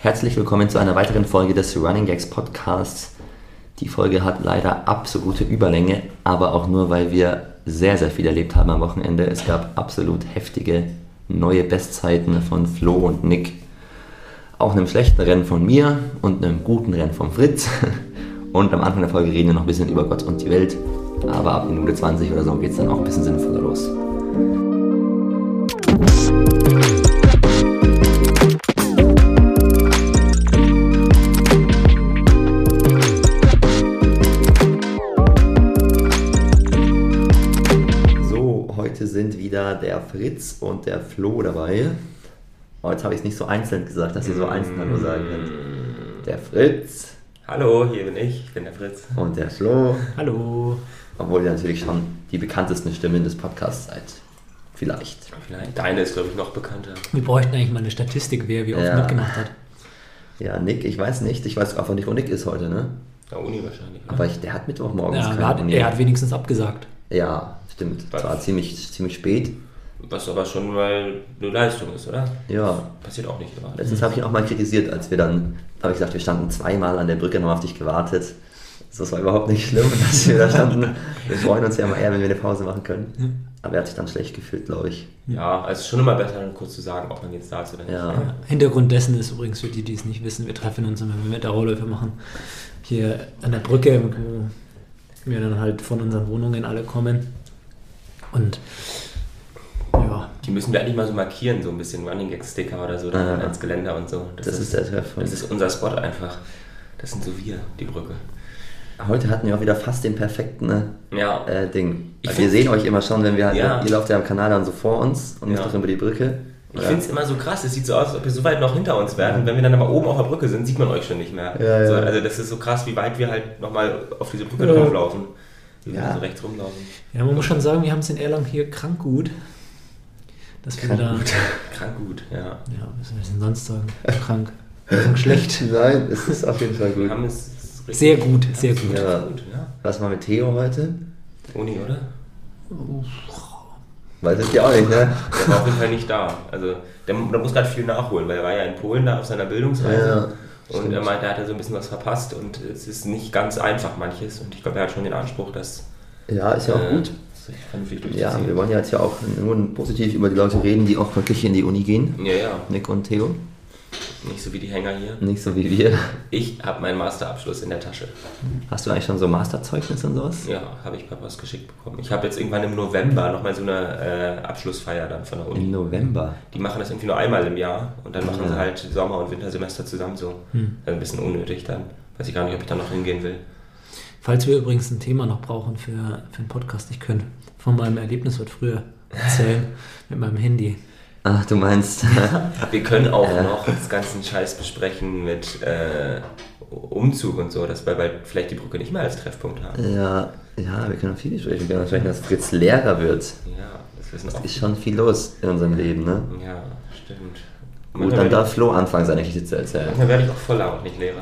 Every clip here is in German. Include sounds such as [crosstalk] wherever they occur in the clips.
Herzlich willkommen zu einer weiteren Folge des Running Gags Podcasts. Die Folge hat leider absolute Überlänge, aber auch nur, weil wir sehr, sehr viel erlebt haben am Wochenende. Es gab absolut heftige neue Bestzeiten von Flo und Nick. Auch einem schlechten Rennen von mir und einem guten Rennen von Fritz. [laughs] Und am Anfang der Folge reden wir noch ein bisschen über Gott und die Welt. Aber ab Minute 20 oder so geht es dann auch ein bisschen sinnvoller los. Wieder der Fritz und der Flo dabei. Oh, jetzt habe ich es nicht so einzeln gesagt, dass ihr so einzeln Hallo sagen könnt. Der Fritz Hallo, hier bin ich, ich bin der Fritz. und der Flo. Hallo. Obwohl ihr natürlich schon die bekanntesten Stimmen des Podcasts seid. Vielleicht. Vielleicht. Deine ist, glaube ich, noch bekannter. Wir bräuchten eigentlich mal eine Statistik, wer wie oft Ja. mitgemacht hat. Ja, Nick, ich weiß nicht. Ich weiß einfach nicht, wo Nick ist heute, ne? Der Uni wahrscheinlich. oder? Aber ich, der hat Mittwochmorgens Ja, keine er, hat, Uni. er hat wenigstens abgesagt. Ja, stimmt. Was? Zwar ziemlich, ziemlich spät. Was aber schon mal eine Leistung ist, oder? Ja. Passiert auch nicht gerade. Letztens habe ich ihn auch mal kritisiert, als wir dann, habe ich gesagt, wir standen zweimal an der Brücke, haben auf dich gewartet. Das war überhaupt nicht schlimm, [laughs] dass wir da standen. Wir freuen uns ja immer eher, wenn wir eine Pause machen können. Aber er hat sich dann schlecht gefühlt, glaube ich. Ja, also es ist schon immer besser, dann kurz zu sagen, ob man jetzt da ist oder nicht. Ja. Hintergrund dessen ist übrigens für die, die es nicht wissen, wir treffen uns immer, wenn wir Dauerläufe machen, hier an der Brücke, wo wir dann halt von unseren Wohnungen alle kommen. Und ja, Die müssen wir eigentlich mal so markieren, so ein bisschen Running Gag Sticker oder so, dann Ah. ans Geländer und so. Das ist der Treffpunkt. Das ist unser Spot einfach. Das sind so wir, die Brücke. Heute hatten wir auch wieder fast den perfekten Ja. äh, Ding. Weil wir sehen euch immer schon, wenn wir halt, Ja. ihr lauft ja am Kanal dann so vor uns und müsst Ja. doch über die Brücke. Ich finde es immer so krass, es sieht so aus, als ob ihr so weit noch hinter uns wärt. Und wenn wir dann aber oben auf der Brücke sind, sieht man euch schon nicht mehr. Ja, so, ja. also das ist so krass, wie weit wir halt nochmal auf diese Brücke Ja. drauflaufen. Wir Ja. so rechts rumlaufen. ja, man muss schon sagen, wir haben es in Erlangen hier krank gut. Dass wir Krank da, gut. [laughs] Krank gut, ja. ja, was soll ich denn sonst sagen? Krank. Krank schlecht. [laughs] Nein, es ist auf jeden Fall Wir gut. haben es Sehr gut, sehr gut. Ja. gut ja. Was war mit Theo heute? Uni, oder? Weiß ich ja auch nicht, ne? Der war auf jeden Fall nicht da. Also der, der muss gerade viel nachholen, weil er war ja in Polen da auf seiner Bildungsreise. Ja, und er meinte, er hat da so ein bisschen was verpasst und es ist nicht ganz einfach manches. Und ich glaube, er hat schon den Anspruch, dass Ja, ist ja auch äh, gut. Ja, wir wollen ja jetzt ja auch nur positiv über die Leute reden, die auch wirklich in die Uni gehen. ja, ja, Nick und Theo. Nicht so wie die Hänger hier. Nicht so wie wir. Ich habe meinen Masterabschluss in der Tasche. Hast du eigentlich schon so Masterzeugnis und sowas? Ja, habe ich per Post geschickt bekommen. Ich habe jetzt irgendwann im November nochmal so eine äh, Abschlussfeier dann von der Uni. Im November. Die machen das irgendwie nur einmal im Jahr und dann machen Ah. sie halt Sommer- und Wintersemester zusammen so. Hm. Also ein bisschen unnötig dann. Weiß ich gar nicht, ob ich da noch hingehen will. Falls wir übrigens ein Thema noch brauchen für, für einen Podcast, ich könnte von meinem Erlebnis heute früher erzählen [laughs] mit meinem Handy. Ach, du meinst. [laughs] Wir können auch Ja. noch das ganzen Scheiß besprechen mit äh, Umzug und so, dass wir bald vielleicht die Brücke nicht mehr als Treffpunkt haben. ja, ja, wir können auch viel besprechen. Wir können auch sprechen, dass Fritz Lehrer wird. Ja, das wissen auch. Ist schon viel los in unserem Leben, ne? Ja, stimmt. Gut, Manchmal dann darf Flo anfangen, seine Geschichte zu erzählen. ich, dann werde ich auch voller und nicht Lehrer.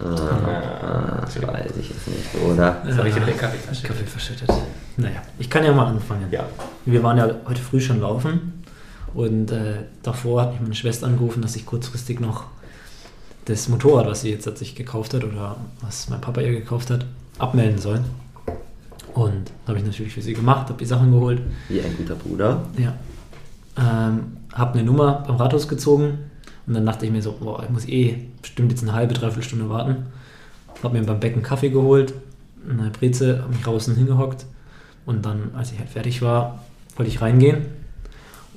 Ah, das weiß ich jetzt nicht, oder? Das habe ich in den Kaffee verschüttet. Kaffee verschüttet. Naja, ich kann ja mal anfangen. Ja. Wir waren ja heute früh schon laufen und äh, davor hat mich meine Schwester angerufen, dass ich kurzfristig noch das Motorrad, was sie jetzt hat sich gekauft hat oder was mein Papa ihr gekauft hat, abmelden soll. Und habe ich natürlich für sie gemacht, habe die Sachen geholt. Wie ein guter Bruder. Ja. Ähm, habe eine Nummer beim Rathaus gezogen und dann dachte ich mir so, boah, ich muss eh bestimmt jetzt eine halbe, dreiviertel Stunde warten. Habe mir beim Becken Kaffee geholt, eine Breze, habe mich draußen hingehockt und dann, als ich halt fertig war, wollte ich reingehen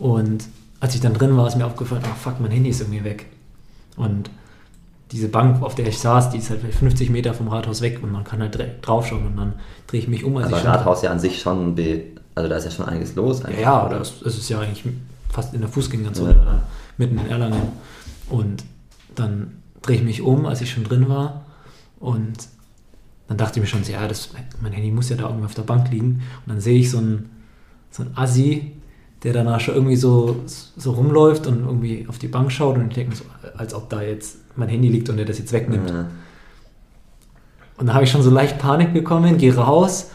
und als ich dann drin war, ist mir aufgefallen, ah fuck, mein Handy ist irgendwie weg. Und diese Bank, auf der ich saß, die ist halt vielleicht 50 Meter vom Rathaus weg und man kann halt draufschauen und dann drehe ich mich um, als Aber ich Rathaus ja an sich schon, also da ist ja schon einiges los. ja, eigentlich, ja, oder es, es ist ja eigentlich fast in der Fußgängerzone, Ja. mitten in Erlangen. Und dann drehe ich mich um, als ich schon drin war. Und dann dachte ich mir schon, ja, das, mein Handy muss ja da irgendwie auf der Bank liegen. Und dann sehe ich so einen, so einen Assi, der danach schon irgendwie so, so rumläuft und irgendwie auf die Bank schaut. Und ich denke so, als ob da jetzt mein Handy liegt und er das jetzt wegnimmt. Ja. Und da habe ich schon so leicht Panik bekommen, gehe raus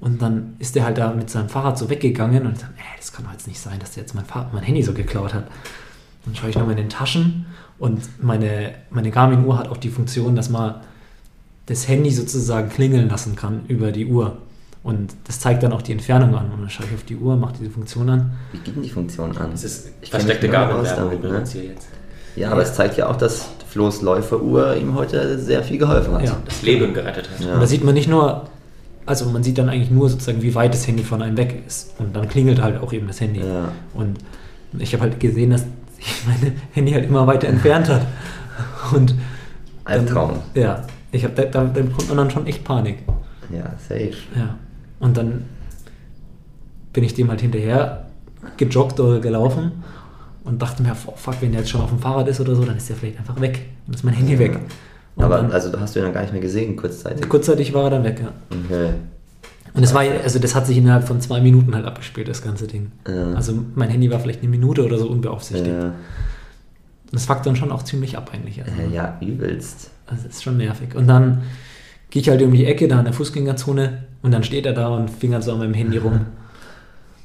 und dann ist der halt da mit seinem Fahrrad so weggegangen und ich dachte, ey, das kann doch jetzt nicht sein, dass der jetzt mein, Fahrrad, mein Handy so geklaut hat. Dann schaue ich nochmal in den Taschen und meine, meine Garmin-Uhr hat auch die Funktion, dass man das Handy sozusagen klingeln lassen kann über die Uhr. Und das zeigt dann auch die Entfernung an. Und dann schaue ich auf die Uhr, mache diese Funktion an. Wie geht denn die Funktion an? Das ist Ich versteckte Garmin-Werbung damit, ne? uns hier jetzt. Ja, aber es zeigt ja auch, dass Flo's Läuferuhr ihm heute sehr viel geholfen hat. Ja. Das Leben gerettet hat. Ja. Und da sieht man nicht nur, also man sieht dann eigentlich nur sozusagen, wie weit das Handy von einem weg ist. Und dann klingelt halt auch eben das Handy. Ja. Und ich habe halt gesehen, dass [laughs] sich mein Handy halt immer weiter entfernt hat. Und dann, Albtraum. Ja, ich habe da, da, da bekommt man dann schon echt Panik. Ja, safe. Ja. Und dann bin ich dem halt hinterher gejoggt oder gelaufen und dachte mir, oh, fuck, wenn der jetzt schon auf dem Fahrrad ist oder so, dann ist der vielleicht einfach weg. Dann ist mein Handy weg. Und Aber dann, also hast du ihn dann gar nicht mehr gesehen, kurzzeitig. kurzzeitig war er dann weg, ja. Okay. Und es war, also das hat sich innerhalb von zwei Minuten halt abgespielt, das ganze Ding. Ja. Also mein Handy war vielleicht eine Minute oder so unbeaufsichtigt. Ja, das fuckt dann schon auch ziemlich ab eigentlich. Also, ja, übelst. also das ist schon nervig. Und dann gehe ich halt um die Ecke da in der Fußgängerzone und dann steht er da und fingert so an meinem Handy rum. [laughs]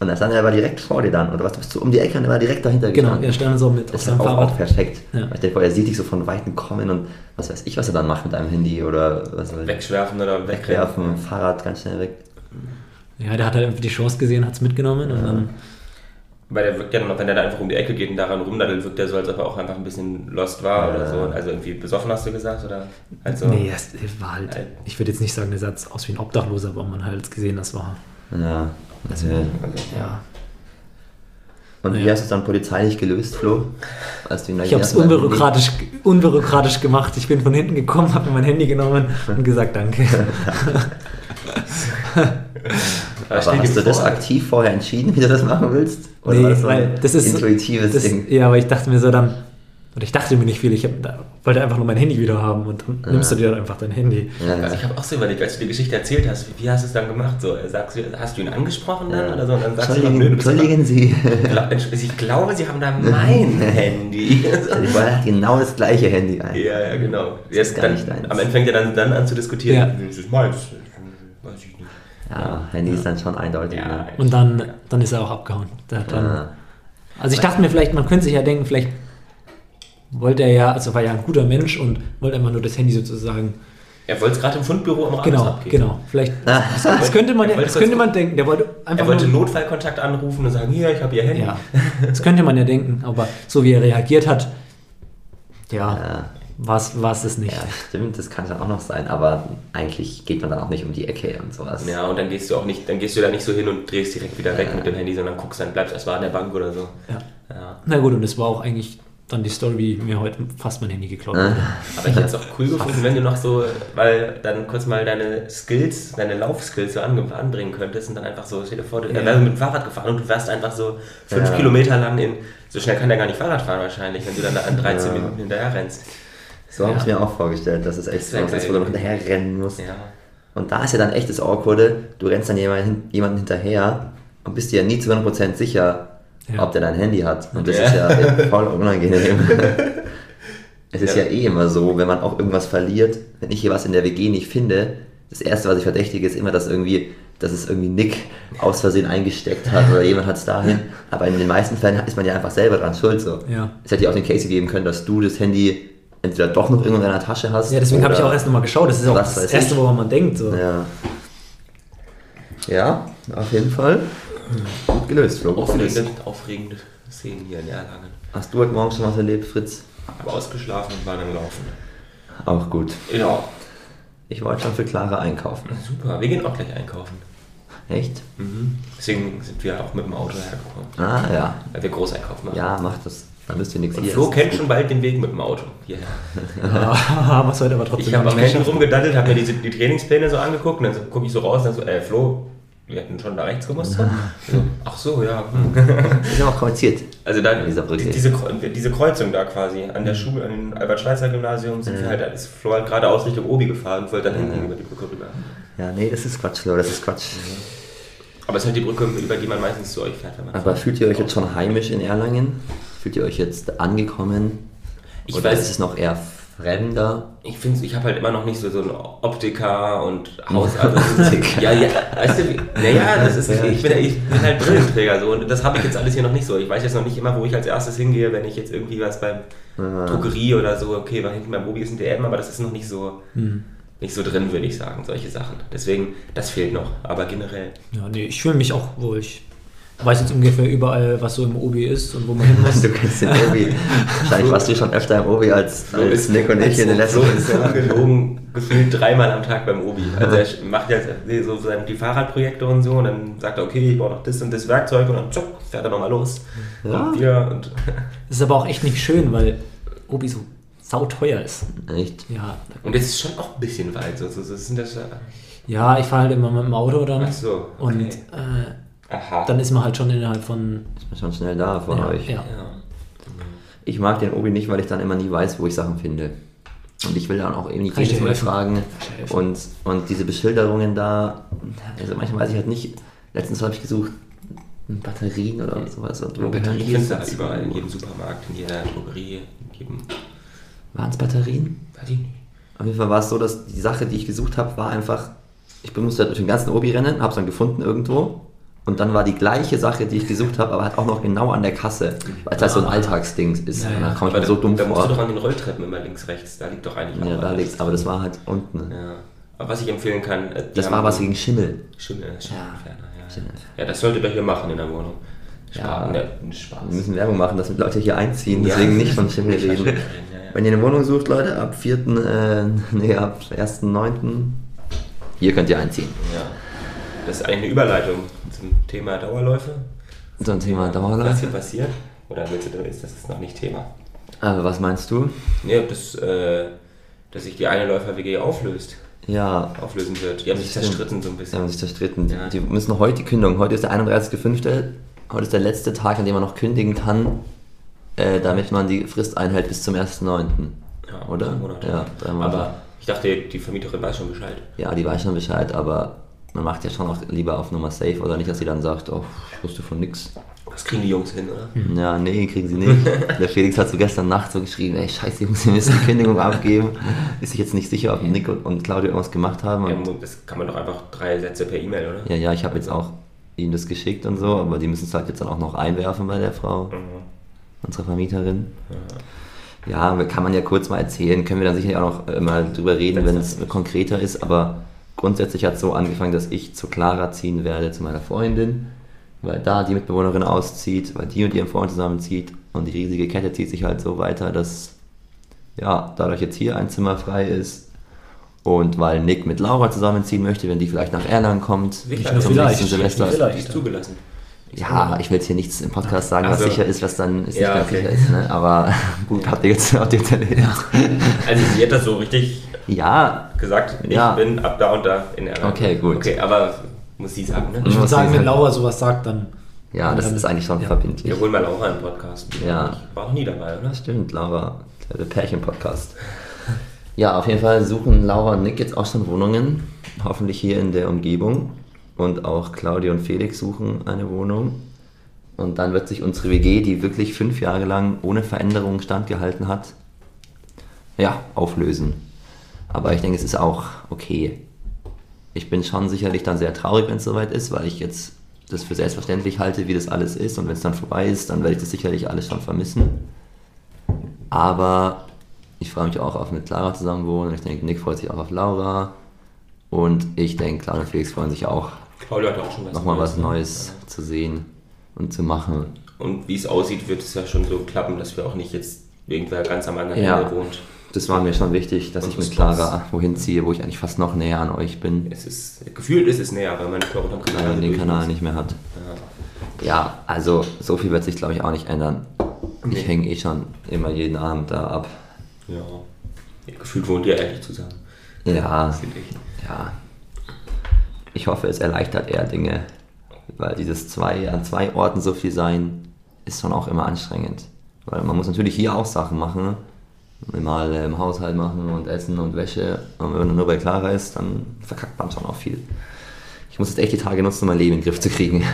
Und dann stand er aber direkt vor dir dann, oder was? Du bist so um die Ecke und er war direkt dahinter Genau, gestanden. er stand so mit auf Das ist seinem auch, auch Fahrrad. perfekt. Ja. Weil ich denke, er sieht dich so von Weitem kommen und was weiß ich, was er dann macht mit deinem Handy oder was weiß ich. Wegschwerfen oder Wegwerfen, wegwerfen. Fahrrad ganz schnell weg. Ja, der hat halt einfach die Chance gesehen, hat es mitgenommen und dann, Weil der wirkt ja dann, wenn der da einfach um die Ecke geht und daran rumdaddelt, wirkt der so, als ob er auch einfach ein bisschen lost war Ja. oder so. Also irgendwie besoffen hast du gesagt? Oder also, nee, es war halt, Halt. ich würde jetzt nicht sagen, der sah jetzt aus wie ein Obdachloser, aber man halt gesehen, das war, Ja. Also, ja. und wie Ja. hast du es dann polizeilich gelöst, Flo? Als du ihn Ich habe es unbürokratisch, unbürokratisch gemacht. Ich bin von hinten gekommen, habe mir mein Handy genommen und gesagt, danke. [laughs] [laughs] Aber hast du das aktiv vorher entschieden, wie du das machen willst? Oder Nee, war das so weil ein das ist intuitives Das, Ding? ja, aber ich dachte mir so dann, oder ich dachte mir nicht viel, ich hab, da, wollte einfach nur mein Handy wieder haben und dann nimmst du dir dann einfach dein Handy. Ja, Also ich habe auch so überlegt, als du die Geschichte erzählt hast, wie, wie hast du es dann gemacht? So, sagst du, hast du ihn angesprochen dann ja. oder so? Und dann sagst du, Entschuldigen, nö, du bist Entschuldigen Sie. aber- ich glaube, sie haben da mein [laughs] Handy. Ich wollte genau das gleiche Handy ein. ja, ja, genau. ist Jetzt gar dann, nicht deins. am Ende fängt er dann, dann an zu diskutieren. Ja. Das ist meins. Weiß ich nicht. Ja, Handy ist dann schon eindeutig. Ja. ne? Und dann, dann ist er auch abgehauen. Dann, Ja. Also ich dachte mir vielleicht, man könnte sich ja denken, vielleicht wollte er ja, also war ja ein guter Mensch und wollte einfach nur das Handy sozusagen. Er wollte es gerade im Fundbüro am Rathaus Genau, abgeben. genau. Vielleicht, Ah. das könnte man, ja, das könnte man denken. Der wollte einfach Er wollte nur, Notfallkontakt anrufen und sagen, hier, ich habe ihr Handy. ja, das könnte man ja denken. Aber so wie er reagiert hat, ja, Ja. war es das nicht. Ja, stimmt, das kann schon auch noch sein, aber eigentlich geht man dann auch nicht um die Ecke und sowas. Ja, und dann gehst du auch nicht, dann gehst du da nicht so hin und drehst direkt wieder weg mit dem Handy, sondern guckst dann, bleibst erstmal an der Bank oder so. Ja. Ja. Na gut, und es war auch eigentlich dann die Story, wie mir heute fast mein Handy geklaut Ah. wurde. Aber ich hätte es auch cool gefunden, wenn du noch so, weil dann kurz mal deine Skills, deine Laufskills so anbringen könntest und dann einfach so, stell dir vor, du Ja. wäre mit dem Fahrrad gefahren und du wärst einfach so fünf Ja. Kilometer lang in, so schnell kann der gar nicht Fahrrad fahren wahrscheinlich, wenn du dann da an 13 Ja. Minuten hinterher rennst. So habe ich Ja. mir auch vorgestellt, dass es echt so ist, wo du noch hinterher rennen musst. Ja. Und da ist ja dann echt das Awkwarde, du rennst dann jemanden, jemanden hinterher und bist dir nie zu 100% sicher, Ja. ob der dein Handy hat. Und das Ja. ist ja [laughs] voll unangenehm. [laughs] es ist ja. Ja. eh immer so, wenn man auch irgendwas verliert, wenn ich hier was in der WG nicht finde, das erste, was ich verdächtige, ist immer, dass irgendwie, dass es irgendwie Nick aus Versehen eingesteckt hat oder jemand hat es dahin. [laughs] Aber in den meisten Fällen ist man ja einfach selber dran schuld. So. Ja. Es hätte ja auch den Case geben können, dass du das Handy entweder doch noch irgendwo in deiner Tasche hast. Ja, deswegen habe ich auch erst nochmal geschaut. Das ist auch Was das weiß Erste, ich. woran man denkt. So. Ja. Ja, auf jeden Fall. Gut gelöst, Flo. Gelöst. Aufregende, aufregende Szenen hier in Erlangen. Hast du heute Morgen schon was erlebt, Fritz? Habe ausgeschlafen und war dann laufen. Auch gut. Ja, Ich wollte schon für Clara einkaufen. super. Wir gehen auch gleich einkaufen. Echt? Deswegen sind wir auch mit dem Auto hergekommen. Ah, ja. Weil wir Großeinkauf machen. Ja, mach das. Dann müsst ihr nichts Und hier Flo kennt schon bald den Weg mit dem Auto. Hierher. Ja, wir es [laughs] heute aber trotzdem Ich habe am Handy rumgedattelt, habe mir diese, die Trainingspläne so angeguckt und dann so, gucke ich so raus und dann so, äh, Flo, wir hätten schon da rechts gemusst. So, ach so, ja. hm. Das ist ja auch kompliziert. Also da, An dieser Brücke. die- diese, diese Kreuzung da quasi, an der Schule, an dem Albert-Schweitzer-Gymnasium sind wir halt, da ist Flo halt geradeaus Richtung Obi gefahren und wollte dann hinten über die Brücke rüber. Ja, nee, das ist Quatsch, Flo, das ist Quatsch. Aber es ist halt die Brücke, über die man meistens zu euch fährt. Wenn man Aber fühlt ihr euch jetzt schon heimisch in Erlangen? Fühlt ihr euch jetzt angekommen? Ich Oder weiß- ist es noch eher fremder. Ich finde, ich habe halt immer noch nicht so, so einen Optiker und Haus. [laughs] Also, ja, ja, weißt du, wie- naja, das ist, ich, bin, ich bin halt Brillenträger so und das habe ich jetzt alles hier noch nicht so. Ich weiß jetzt noch nicht immer, wo ich als erstes hingehe, wenn ich jetzt irgendwie was beim Drogerie oder so, okay, weil hinten beim Mobi ist ein DM, aber das ist noch nicht so, nicht so drin, würde ich sagen, solche Sachen. Deswegen, das fehlt noch, aber generell. Ja, nee, ich fühle mich auch wohl. Ich weiß jetzt ungefähr überall, was so im Obi ist und wo man hin [laughs] muss. Du kennst den Obi. Wahrscheinlich warst du schon öfter im Obi als, als Nick und ich in den letzten So ist er [laughs] gelogen, gefühlt dreimal am Tag beim Obi. Also er macht ja so seine, die Fahrradprojekte und so und dann sagt er, okay, ich brauche noch das und das Werkzeug und dann tschuck, fährt er nochmal los. Ja. Und wieder und [laughs] Das ist aber auch echt nicht schön, weil Obi so sauteuer ist. Echt? Ja, Und es ist schon auch ein bisschen weit. So, so, so sind das, ja ich fahre halt immer mit dem Auto dann. ach so, Und okay. äh, Aha. dann ist man halt schon innerhalb von. Ich bin schon schnell da von Ja, euch. ja. ja. Ich mag den Obi nicht, weil ich dann immer nie weiß, wo ich Sachen finde. Und ich will dann auch eben nicht Kann jedes Mal helfen? fragen. Und, und diese Beschilderungen da, also manchmal weiß ich halt nicht. Letztens habe ich gesucht, Batterien oder sowas. Und wo Batterien findest du halt dazu? überall, in jedem Supermarkt, in jeder Drogerie, in jedem, Waren es Batterien? weiß ich nicht. Auf jeden Fall war es so, dass die Sache, die ich gesucht habe, war einfach, ich musste halt durch den ganzen Obi rennen, habe es dann gefunden irgendwo. Und dann war die gleiche Sache, die ich gesucht habe, aber halt auch noch genau an der Kasse. Weil es halt so ein Alltagsding ist. Ja, ja. Dann komme ich Aber mir so da, dumm da musst du doch vor. an den Rolltreppen immer links, rechts, da liegt doch eigentlich Ja, da liegt's, aber das war halt unten. Ja. Aber was ich empfehlen kann, äh, Das war was gegen Schimmel. Schimmel, Schimmelentferner, ja. Ja, Schimmelentferner. ja, das solltet ihr hier machen in der Wohnung. Ja. Spaß. Ja, Spaß. Wir müssen Werbung machen, dass Leute hier einziehen, deswegen nicht von Schimmel [laughs] reden. Schimmel. Wenn ihr eine Wohnung sucht, Leute, ab 4., äh, [laughs] nee, ab 1.9. Hier könnt ihr einziehen. Ja. Das ist eigentlich eine Überleitung zum Thema Dauerläufe. So ein Thema Was Dauerlauf. hier passiert? Oder willst du, ist das ist noch nicht Thema? Aber was meinst du? Nee, das, äh, dass sich die eine Läufer-WG auflöst, Ja, auflösen wird. Die haben sich zerstritten so ein bisschen. haben sich zerstritten. Ja. Die müssen heute die Kündigung. Heute ist der 31.05. Heute ist der letzte Tag, an dem man noch kündigen kann, äh, damit man die Frist einhält bis zum 1.9. Ja, Oder? Drei Monate. Ja, drei Monate. Aber ich dachte, die Vermieterin weiß schon Bescheid. Ja, die weiß schon Bescheid, aber man macht ja schon auch lieber auf Nummer safe oder nicht, dass sie dann sagt, oh, ich wusste von nix. Das kriegen die Jungs hin, oder? Ja, nee, kriegen sie nicht. [laughs] Der Felix hat so gestern Nacht so geschrieben, ey, scheiße, Jungs, wir müssen die Kündigung abgeben. Ist sich jetzt nicht sicher, ob Nick und- und Claudio irgendwas gemacht haben. Ja, das kann man doch einfach drei Sätze per E-Mail, oder? ja, ja, ich habe jetzt auch ihnen das geschickt und so, aber die müssen es halt jetzt dann auch noch einwerfen bei der Frau, Mhm. unserer Vermieterin. Ja, kann man ja kurz mal erzählen, können wir dann sicherlich auch noch äh, mal drüber reden, wenn es konkreter ist, aber grundsätzlich hat es so angefangen, dass ich zu Clara ziehen werde, zu meiner Freundin, weil da die Mitbewohnerin auszieht, weil die und ihren Freund zusammenzieht und die riesige Kette zieht sich halt so weiter, dass ja, dadurch jetzt hier ein Zimmer frei ist und weil Nick mit Laura zusammenziehen möchte, wenn die vielleicht nach Erlangen kommt, Sicher, zum vielleicht. nächsten Semester. Vielleicht. Die ist zugelassen. Ja, ich will jetzt hier nichts im Podcast sagen, was Also- sicher ist, was dann ist Ja, nicht ganz okay. sicher ist, ne? aber [laughs] gut, habt ihr jetzt, [laughs] habt ihr erledigt. Also sie hat das so richtig Ja, gesagt, ich Ja. bin ab da und da in Erlangen. Okay, gut. Okay, aber muss sie sagen, ne? Ich würde sagen, ich wenn. Laura sowas sagt, dann. ja, das dann- ist eigentlich schon ja. verbindlich. Wir holen mal Laura einen Podcast. Ja. war nicht- War noch nie dabei, oder? Stimmt, Laura, der Pärchen-Podcast. Ja, auf jeden Fall suchen Laura und Nick jetzt auch schon Wohnungen, hoffentlich hier in der Umgebung. Und auch Claudia und Felix suchen eine Wohnung. Und dann wird sich unsere WG, die wirklich fünf Jahre lang ohne Veränderung standgehalten hat, ja, auflösen. Aber ich denke, es ist auch okay. Ich bin schon sicherlich dann sehr traurig, wenn es soweit ist, weil ich jetzt das für selbstverständlich halte, wie das alles ist. Und wenn es dann vorbei ist, dann werde ich das sicherlich alles schon vermissen. Aber ich freue mich auch auf mit Clara zusammen wohnen. Ich denke, Nick freut sich auch auf Laura. Und ich denke, Clara und Felix freuen sich auch, Claudia hat auch schon was nochmal was ne? Neues zu sehen und zu machen. Und wie es aussieht, wird es ja schon so klappen, dass wir auch nicht jetzt irgendwer ganz am anderen Ja. Ende wohnt. Das war mir schon wichtig, dass Und ich mit Clara wohin ziehe, wo ich eigentlich fast noch näher an euch bin, Es ist, gefühlt ist es näher, weil man mehr unterm Kanal man den durch Kanal muss. nicht mehr hat. Ja. Ja, also so viel wird sich, glaube ich, auch nicht ändern. Nee. Ich hänge eh schon immer jeden Abend da ab. Ja. ja. Gefühlt wohnt ihr ehrlich zusammen. Ja, ich. ja. Ich hoffe, es erleichtert eher Dinge, weil dieses zwei an zwei Orten so viel sein ist schon auch immer anstrengend. Weil man muss natürlich hier auch Sachen machen, mal äh, im Haushalt machen und essen und Wäsche. Und wenn man nur bei Clara ist, dann verkackt man schon auch viel. Ich muss jetzt echt die Tage nutzen, um mein Leben in den Griff zu kriegen. [laughs]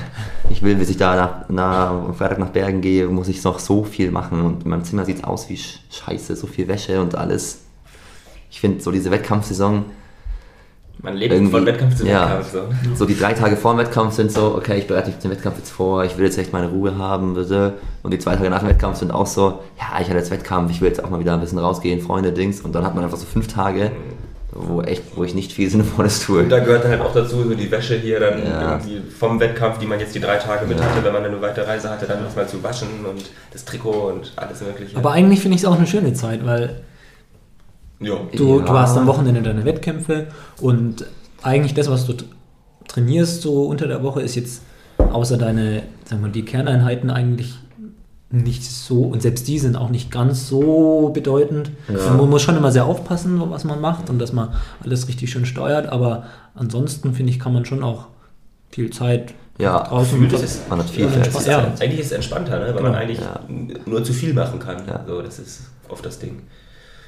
Ich will, bis ich da nach, nach, Freitag nach Bergen gehe, muss ich noch so viel machen. Und in meinem Zimmer sieht es aus wie Sch- Scheiße, so viel Wäsche und alles. Ich finde so diese Wettkampfsaison, Man lebt Irgendwie- von Wettkampf zu ja. Wettkampf. So. so die drei Tage vor dem Wettkampf sind so, okay, ich bereite mich den Wettkampf jetzt vor, ich will jetzt echt meine Ruhe haben, bitte. Und die zwei Tage nach dem Wettkampf sind auch so, ja, ich hatte jetzt Wettkampf, ich will jetzt auch mal wieder ein bisschen rausgehen, Freunde, Dings. Und dann hat man einfach so fünf Tage, wo echt, wo ich nicht viel [laughs] Sinnvolles tue. Und da gehört dann halt auch dazu, so die Wäsche hier dann Ja. irgendwie vom Wettkampf, die man jetzt die drei Tage mit Ja. hatte, wenn man eine weite Reise hatte, dann nochmal zu waschen und das Trikot und alles mögliche. Aber eigentlich finde ich es auch eine schöne Zeit, weil jo. du, Ja. du hast am Wochenende deine Wettkämpfe und eigentlich das, was du trainierst so unter der Woche, ist jetzt außer deine, sagen wir, die Kerneinheiten eigentlich nicht so, und selbst die sind auch nicht ganz so bedeutend. Ja. Man muss schon immer sehr aufpassen, was man macht und dass man alles richtig schön steuert, aber ansonsten finde ich, kann man schon auch viel Zeit Ja, draußen fühlt es- Man hat viel Ja, entspannt. Ja. Ja. Eigentlich ist es entspannter, ne? weil Genau. man eigentlich Ja. nur zu viel machen kann. Ja. So, das ist oft das Ding.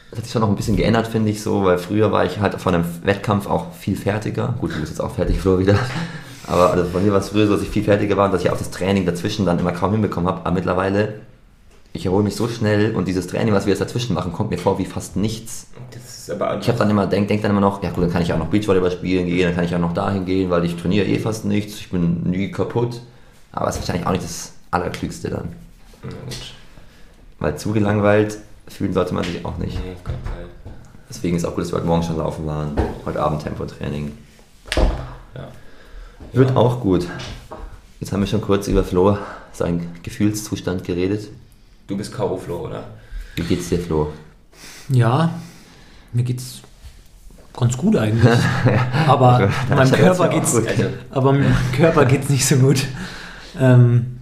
Das hat sich schon noch ein bisschen geändert, finde ich so, weil früher war ich halt von einem Wettkampf auch viel fertiger. Gut, du bist jetzt auch fertig, Flo, wieder. Aber also bei mir war es früher so, dass ich viel fertiger war und dass ich auch das Training dazwischen dann immer kaum hinbekommen habe. Aber mittlerweile, ich erhole mich so schnell und dieses Training, was wir jetzt dazwischen machen, kommt mir vor wie fast nichts. Das ist aber Ich habe dann immer, denk, denk dann immer noch, ja gut, dann kann ich auch noch Beachvolleyball spielen gehen, dann kann ich auch noch dahin gehen, weil ich trainiere eh fast nichts, ich bin nie kaputt. Aber es ist wahrscheinlich auch nicht das Allerklügste dann. Ja, gut. Weil zu gelangweilt fühlen sollte man sich auch nicht. Nee, auf keinen Fall. Deswegen ist auch gut, dass wir heute Morgen schon laufen waren. Heute Abend Tempotraining. Ja. Wird auch gut. Jetzt haben wir schon kurz über Flo, seinen Gefühlszustand geredet. Du bist K.O. Flo, oder? Wie geht's dir, Flo? Ja, mir geht's ganz gut eigentlich. [laughs] aber Dann meinem ja Körper ja geht's, gut. Also, aber meinem [laughs] Körper geht's nicht so gut. Ähm,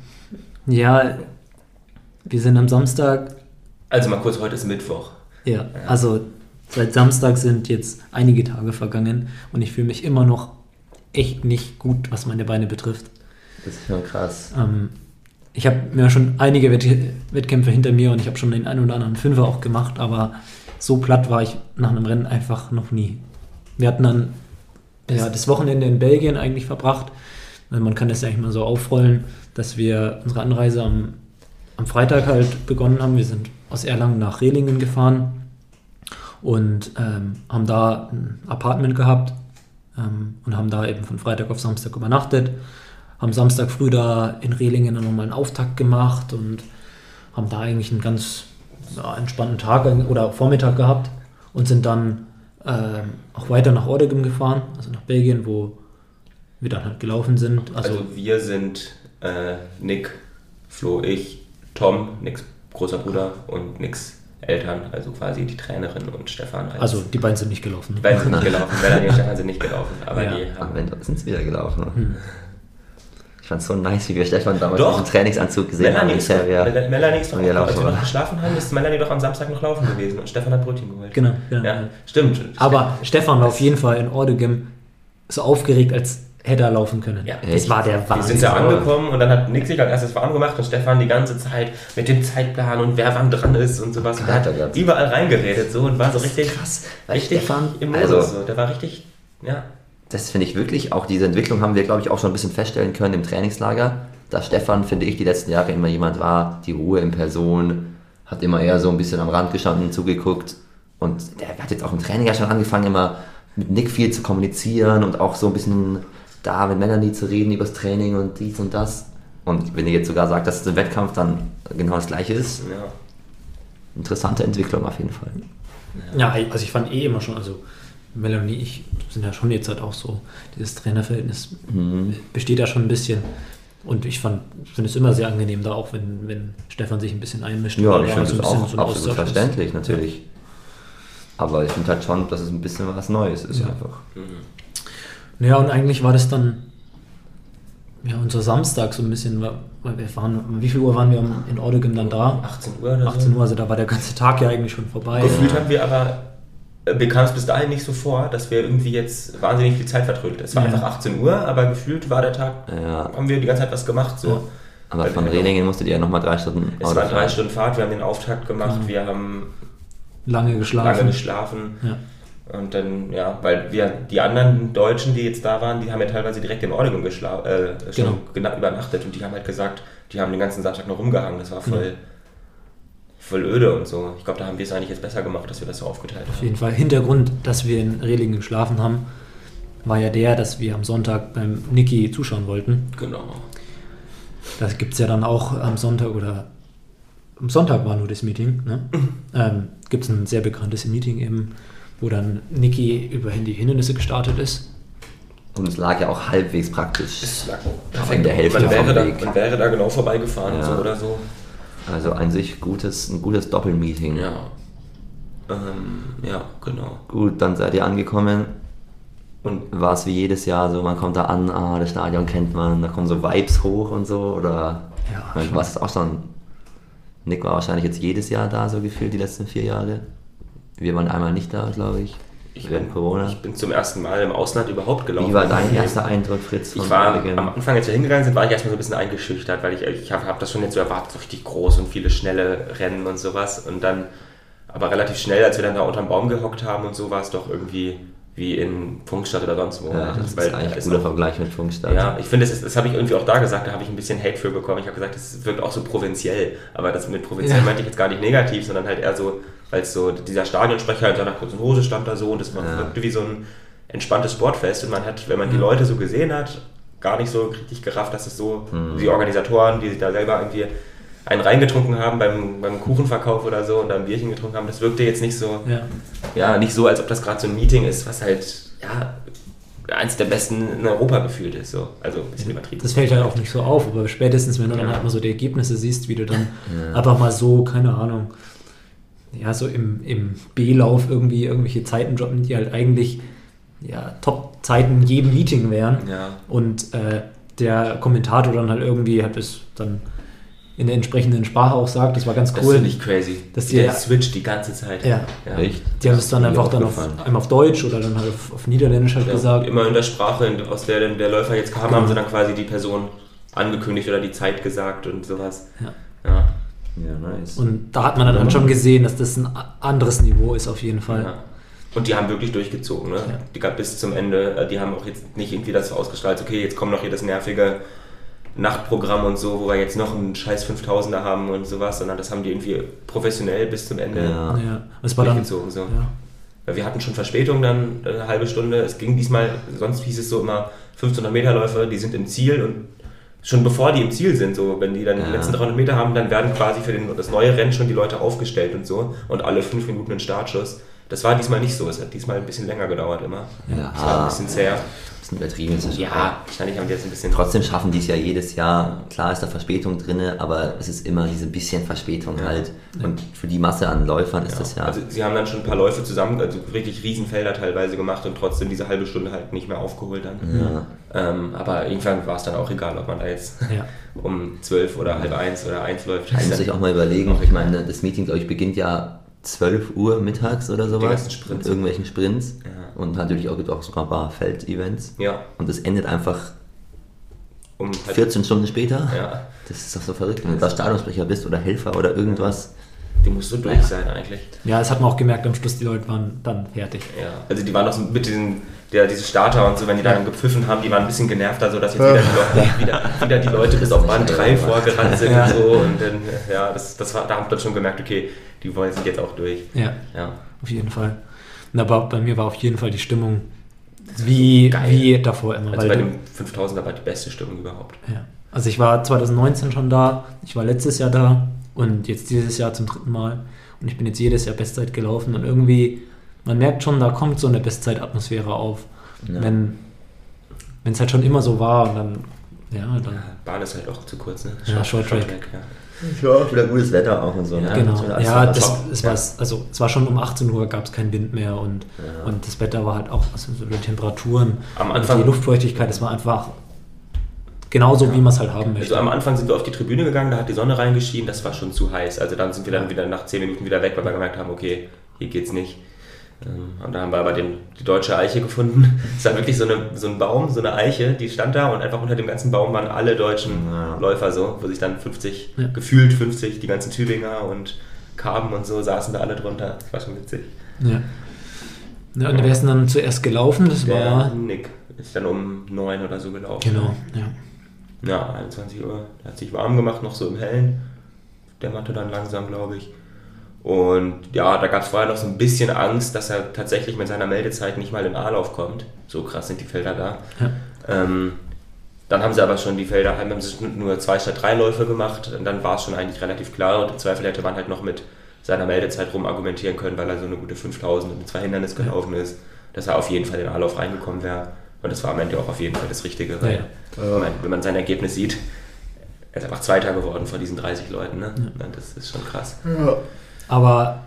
ja, wir sind am Samstag. Also mal kurz, heute ist Mittwoch. Ja, also seit Samstag sind jetzt einige Tage vergangen und ich fühle mich immer noch echt nicht gut, was meine Beine betrifft. Das ist schon krass. Ähm, ich habe mir schon einige Wett Wettkämpfe hinter mir und ich habe schon den einen oder anderen Fünfer auch gemacht, aber so platt war ich nach einem Rennen einfach noch nie. Wir hatten dann ja, das Wochenende in Belgien eigentlich verbracht. Man kann das ja eigentlich mal so aufrollen, dass wir unsere Anreise am, am Freitag halt begonnen haben. Wir sind aus Erlangen nach Rehlingen gefahren und ähm, haben da ein Apartment gehabt ähm, und haben da eben von Freitag auf Samstag übernachtet. Haben Samstag früh da in Rehlingen nochmal einen Auftakt gemacht und haben da eigentlich einen ganz ja, entspannten Tag oder Vormittag gehabt und sind dann ähm, auch weiter nach Ordegem gefahren, also nach Belgien, wo wir dann halt gelaufen sind. Also, Also, wir sind äh, Nick, Flo, ich, Tom, Nicks großer Bruder und Nicks Eltern, also quasi die Trainerin und Stefan. als- also die beiden sind nicht gelaufen. die beiden sind nicht gelaufen, Melanie und [laughs] Stefan sind nicht gelaufen, aber Ja. die Am haben Ende sind es wieder gelaufen. ne? Hm. Ich fand es so nice, wie wir Stefan damals Doch. in diesem Trainingsanzug gesehen Melanie haben. ist, doch, ja. Mel- Melanie ist doch, Ja, als wir noch geschlafen haben, ist Melanie doch am Samstag noch laufen gewesen und Stefan hat Brötchen geholt. Genau, genau. Ja, stimmt. Aber Stefan war auf jeden Fall in Ordegem so aufgeregt, als hätte er laufen können. Ja. das war der Wir Wahnsinn. sind ja angekommen und dann hat Nick sich als erstes warm gemacht und Stefan die ganze Zeit mit dem Zeitplan und wer wann dran ist und sowas. Und der hat Gott, oh Gott. überall reingeredet so und war so richtig krass, weil richtig Stefan- im Modus. also- so. Der war richtig, ja. Das finde ich wirklich, auch diese Entwicklung haben wir, glaube ich, auch schon ein bisschen feststellen können im Trainingslager. Dass Stefan, finde ich, die letzten Jahre immer jemand war, die Ruhe in Person, hat immer eher so ein bisschen am Rand gestanden, zugeguckt. Und der hat jetzt auch im Training ja schon angefangen, immer mit Nick viel zu kommunizieren und auch so ein bisschen da mit Melanie zu reden über das Training und dies und das. Und wenn ihr jetzt sogar sagt, dass es im Wettkampf dann genau das gleiche ist, ja. interessante Entwicklung auf jeden Fall. Ja, also ich fand eh immer schon, also Melanie, ich sind ja schon jetzt halt auch so, dieses Trainerverhältnis Mhm. besteht ja schon ein bisschen. Und ich fand, finde es immer sehr angenehm da, auch wenn, wenn Stefan sich ein bisschen einmischt. Ja, ich finde bisschen auch so absolut verständlich, natürlich. Aber ich finde halt schon, dass es ein bisschen was Neues ist Ja. einfach. Ja, und eigentlich war das dann ja, unser Samstag so ein bisschen, weil wir waren, wie viel Uhr waren wir in Ordegem dann da? 18 Uhr oder 18 so. Uhr, also da war der ganze Tag ja eigentlich schon vorbei. Gefühlt haben wir aber, äh, mir kam es bis dahin nicht so vor, dass wir irgendwie jetzt wahnsinnig viel Zeit vertrödelt. Es war Ja. einfach 18 Uhr, aber gefühlt war der Tag, Ja. haben wir die ganze Zeit was gemacht. So. Ja. Aber Weil von wir- Rehlingen musstet ihr ja nochmal drei Stunden Es Auto waren drei. Stunden Fahrt, wir haben den Auftakt gemacht, Mhm. wir haben Lange geschlafen. lange geschlafen. Ja. Und dann, ja, weil wir, die anderen Deutschen, die jetzt da waren, die haben ja teilweise direkt in Oregon geschla äh, Genau. gena- übernachtet und die haben halt gesagt, die haben den ganzen Samstag noch rumgehangen. Das war voll, voll öde und so. Ich glaube, da haben wir es eigentlich jetzt besser gemacht, dass wir das so aufgeteilt Auf haben. jeden Fall. Hintergrund, dass wir in Rehlingen geschlafen haben, war ja der, dass wir am Sonntag beim Niki zuschauen wollten. Genau. Da gibt es ja dann auch am Sonntag oder am Sonntag war nur das Meeting. Ne? ähm, gibt es ein sehr bekanntes Meeting eben, wo dann Niki über die Hindernisse gestartet ist. Und es lag ja auch halbwegs praktisch. Es lag in der Hälfte man, wäre vom da, Weg. man wäre da genau vorbeigefahren, Ja. so oder so. Also an sich gutes, ein gutes Doppelmeeting. Ja. Ähm, ja, genau. Gut, dann seid ihr angekommen und war es wie jedes Jahr so, man kommt da an, ah, das Stadion kennt man, da kommen so Vibes hoch und so, oder Ja, warst auch schon, Nick war wahrscheinlich jetzt jedes Jahr da, so gefühlt die letzten vier Jahre. Wir waren einmal nicht da, glaube ich, Ich bin, Corona. ich bin zum ersten Mal im Ausland überhaupt gelaufen. Wie war dein erster Eindruck, Fritz? Ich war Oregon? am Anfang, als wir hingegangen sind, war ich erstmal so ein bisschen eingeschüchtert, weil ich, ich habe hab das schon jetzt so erwartet, so richtig groß und viele schnelle Rennen und sowas. Und dann, aber relativ schnell, als wir dann da unterm Baum gehockt haben und so, war es doch irgendwie wie in Funkstadt oder sonst wo. ja, das ist Weil eigentlich da ein ist guter Vergleich mit Funkstadt. Ja, ich finde, das, ist- das habe ich irgendwie auch da gesagt, da habe ich ein bisschen Hate für bekommen. Ich habe gesagt, das wirkt auch so provinziell. Aber das mit provinziell Ja. meinte ich jetzt gar nicht negativ, sondern halt eher so, weil so dieser Stadionsprecher in seiner kurzen Hose stand da so und das war Ja. wirkte wie so ein entspanntes Sportfest. Und man hat, wenn man die Leute so gesehen hat, gar nicht so richtig gerafft, dass es so Mhm. die Organisatoren, die sich da selber irgendwie einen reingetrunken haben beim, beim Kuchenverkauf oder so und dann ein Bierchen getrunken haben, das wirkte jetzt nicht so, Ja. ja, nicht so, als ob das gerade so ein Meeting ist, was halt, ja, eins der besten in Europa gefühlt ist. So. Also ein bisschen übertrieben. Das fällt halt auch nicht so auf, aber spätestens, wenn du dann halt mal so die Ergebnisse siehst, wie du dann einfach mal so, keine Ahnung, ja, so im, im B-Lauf irgendwie irgendwelche Zeiten droppen, die halt eigentlich ja, Top-Zeiten jedem Meeting wären. Ja. Und äh, der Kommentator dann halt irgendwie hat es dann in der entsprechenden Sprache auch sagt, das war ganz Das cool. finde ich crazy. Dass der die- switcht die ganze Zeit. Ja. Echt? Die haben es dann Das einfach dann auf, einmal auf Deutsch oder dann halt auf, auf Niederländisch halt Ja, gesagt. Immer in der Sprache, aus der denn der Läufer jetzt kam, Genau. haben sie dann quasi die Person angekündigt oder die Zeit gesagt und sowas. Ja. Ja. Ja, nice. Und da hat man dann halt schon gesehen, dass das ein a- anderes Niveau ist auf jeden Fall. ja. Und die haben wirklich durchgezogen, ne? Ja. Die gab bis zum Ende, äh, die haben auch jetzt nicht irgendwie das ausgestrahlt, okay, jetzt kommt noch hier das nervige Nachtprogramm und so, wo wir jetzt noch einen scheiß 5000er haben und sowas, sondern das haben die irgendwie professionell bis zum Ende Ja. Ja, es war dann. durchgezogen. So. Ja. Weil wir hatten schon Verspätung dann äh, eine halbe Stunde. Es ging diesmal, sonst hieß es so immer 1500 Meter Läufe, die sind im Ziel und schon bevor die im Ziel sind, so wenn die dann Ja. die letzten 300 Meter haben, dann werden quasi für den, das neue Rennen schon die Leute aufgestellt und so und alle fünf Minuten ein Startschuss. Das war diesmal nicht so. Es hat diesmal ein bisschen länger gedauert immer. Ja. Es war ein bisschen zäher. Das ist übertrieben. Das ist Ja, wahrscheinlich haben die jetzt ein bisschen. Trotzdem schaffen die es ja jedes Jahr. Klar ist da Verspätung drin, aber es ist immer diese bisschen Verspätung Ja. halt. Und für die Masse an Läufern ist das ja. Also sie haben dann schon ein paar Läufe zusammen, also wirklich Riesenfelder teilweise gemacht und trotzdem diese halbe Stunde halt nicht mehr aufgeholt dann. ja. Ähm, aber irgendwann war es dann auch egal, ob man da jetzt Ja. [laughs] um 12 oder halb eins oder eins läuft. Man muss sich auch mal überlegen. Ich meine, das Meeting, glaube ich, beginnt ja 12 Uhr mittags oder sowas. Sprints. Mit irgendwelchen Sprints. Ja. Und natürlich auch, gibt auch sogar ein paar Feld-Events. Ja, Und es endet einfach um halb 14 Stunden später. Ja, Das ist doch so verrückt. Wenn du da Stadionsprecher bist oder Helfer oder irgendwas. die musst so durch sein eigentlich. ja, das hat man auch gemerkt, am Schluss die Leute waren dann fertig. Ja, also die waren noch so mit diesen, der, diese Starter und so, wenn die dann gepfiffen haben, die waren ein bisschen genervter, so dass jetzt wieder die, Leute, wieder, wieder die Leute bis auf Band 3 vorgerannt sind und so. Und dann, ja, das, das war, da haben wir dann schon gemerkt, okay, die wollen sich jetzt auch durch. Ja, Ja. auf jeden Fall. Und aber bei mir war auf jeden Fall die Stimmung wie, geil. wie davor immer. Also bei dem 5000er war die beste Stimmung überhaupt. Ja. Also ich war 2019 schon da, ich war letztes Jahr da und jetzt dieses Jahr zum dritten Mal. Und ich bin jetzt jedes Jahr Bestzeit gelaufen und irgendwie, man merkt schon, da kommt so eine Bestzeitatmosphäre auf. Ja. Wenn es halt schon immer so war und dann, ja, dann, Bahn ist halt auch zu kurz, ne? Ja, Short Track. ja. Ja, wieder gutes Wetter auch und so. Ja, ne? genau. Das wird alles Ja, das, es, war, also, es war schon um 18 Uhr, gab es keinen Wind mehr und, Ja. und das Wetter war halt auch, also so die Temperaturen, Am und Anfang- die Luftfeuchtigkeit, das war einfach genauso, wie man es halt haben möchte. Also am Anfang sind wir auf die Tribüne gegangen, da hat die Sonne reingeschienen, das war schon zu heiß. Also dann sind wir dann wieder nach 10 Minuten wieder weg, weil wir gemerkt haben, okay, hier geht's nicht. Ähm, Und da haben wir aber den, die deutsche Eiche gefunden. [laughs] Es war wirklich so, eine, so ein Baum, so eine Eiche, die stand da und einfach unter dem ganzen Baum waren alle deutschen Ja. Läufer so, wo sich dann 50, Ja. gefühlt 50, die ganzen Tübinger und Karben und so saßen da alle drunter. Das war schon witzig. Ja. ja und wer ist denn dann zuerst gelaufen? Das Der war. Nick ist dann um 9 oder so gelaufen. Genau, ja. Ja, 21 Uhr. Der hat sich warm gemacht, noch so im Hellen. Der Matte dann langsam, glaube ich. Und ja, da gab es vorher noch so ein bisschen Angst, dass er tatsächlich mit seiner Meldezeit nicht mal in A-Lauf kommt. So krass sind die Felder da. Ja. Ähm, dann haben sie aber schon die Felder, haben sie nur zwei statt drei Läufe gemacht. Und dann war es schon eigentlich relativ klar. Und im Zweifel hätte man halt noch mit seiner Meldezeit rum argumentieren können, weil er so eine gute 5000 mit zwei Hindernis gelaufen ist, dass er auf jeden Fall in den A-Lauf reingekommen wäre. Und das war am Ende auch auf jeden Fall das Richtige. Weil, Ja, wenn, man, wenn man sein Ergebnis sieht, er ist einfach Zweiter geworden von diesen 30 Leuten. Ne? Das ist schon krass. Aber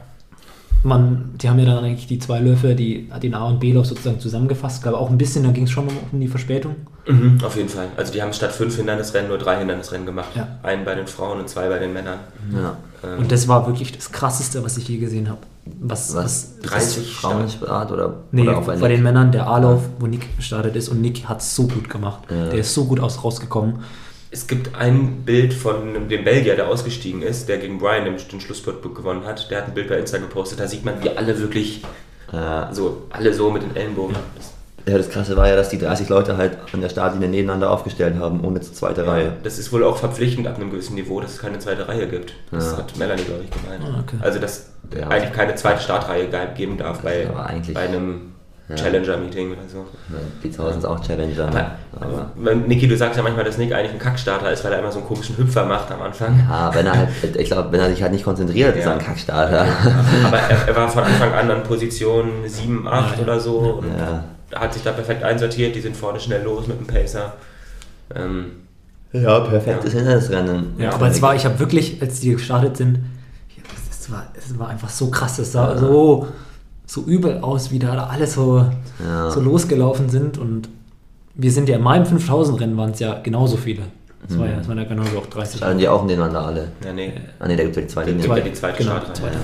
man, die haben ja dann eigentlich die zwei Läufe, die den A- und B-Lauf sozusagen zusammengefasst. Gab auch ein bisschen, da ging es schon um, um die Verspätung. Mhm, auf jeden Fall. Also die haben statt fünf Hindernisrennen nur drei Hindernisrennen gemacht. Ja. Einen bei den Frauen und zwei bei den Männern. Ja. Ähm, Und das war wirklich das Krasseste, was ich je gesehen habe. Was, Was? was 30 Frauensport oder, Nee, oder auch bei den Männern der A-Lauf, wo Nick gestartet ist und Nick hat es so gut gemacht. Ja. Der ist so gut aus rausgekommen. Es gibt ein Bild von dem Belgier, der ausgestiegen ist, der gegen Brian den, Schlussspurt gewonnen hat. Der hat ein Bild bei Insta gepostet. Da sieht man, wie alle wirklich Ja. so, alle so mit den Ellenbogen. Ja, das Krasse war ja, dass die 30 Leute halt an der Startlinie nebeneinander aufgestellt haben, ohne zur zweite Reihe. das ist wohl auch verpflichtend ab einem gewissen Niveau, dass es keine zweite Reihe gibt. Das Ja. hat Melanie, glaube ich, gemeint. Ah, okay. Also, dass Ja. eigentlich keine zweite Startreihe ge- geben darf bei, bei einem Ja. Challenger-Meeting oder so. Ja, Die 1000 ist auch Challenger. Aber, Aber, wenn- Niki, du sagst ja manchmal, dass Nick eigentlich ein Kackstarter ist, weil er immer so einen komischen Hüpfer macht am Anfang. ja, wenn er halt, ich glaube, wenn er sich halt nicht konzentriert, ist Ja. er ein Kackstarter. Aber er, er war von [laughs] Anfang an an Position 7, 8 Ja. oder so und Ja. hat sich da perfekt einsortiert. Die sind vorne schnell los mit dem Pacer. Ähm, Ja, perfektes Hindernisrennen. Ja, aber es war, ich habe wirklich, als die gestartet sind, es war, es war einfach so krass, es sah so, so übel aus, wie da alle so, Ja. so losgelaufen sind und wir sind ja in meinem 5000 Rennen waren es ja genauso viele. Es war ja, es waren ja genauso auch 30. Standen die auch nebeneinander alle. ja, nee. Ah ne, da gibt es ja die zwei Es gibt Linien. ja die zweite Genau, Startreihe. zweite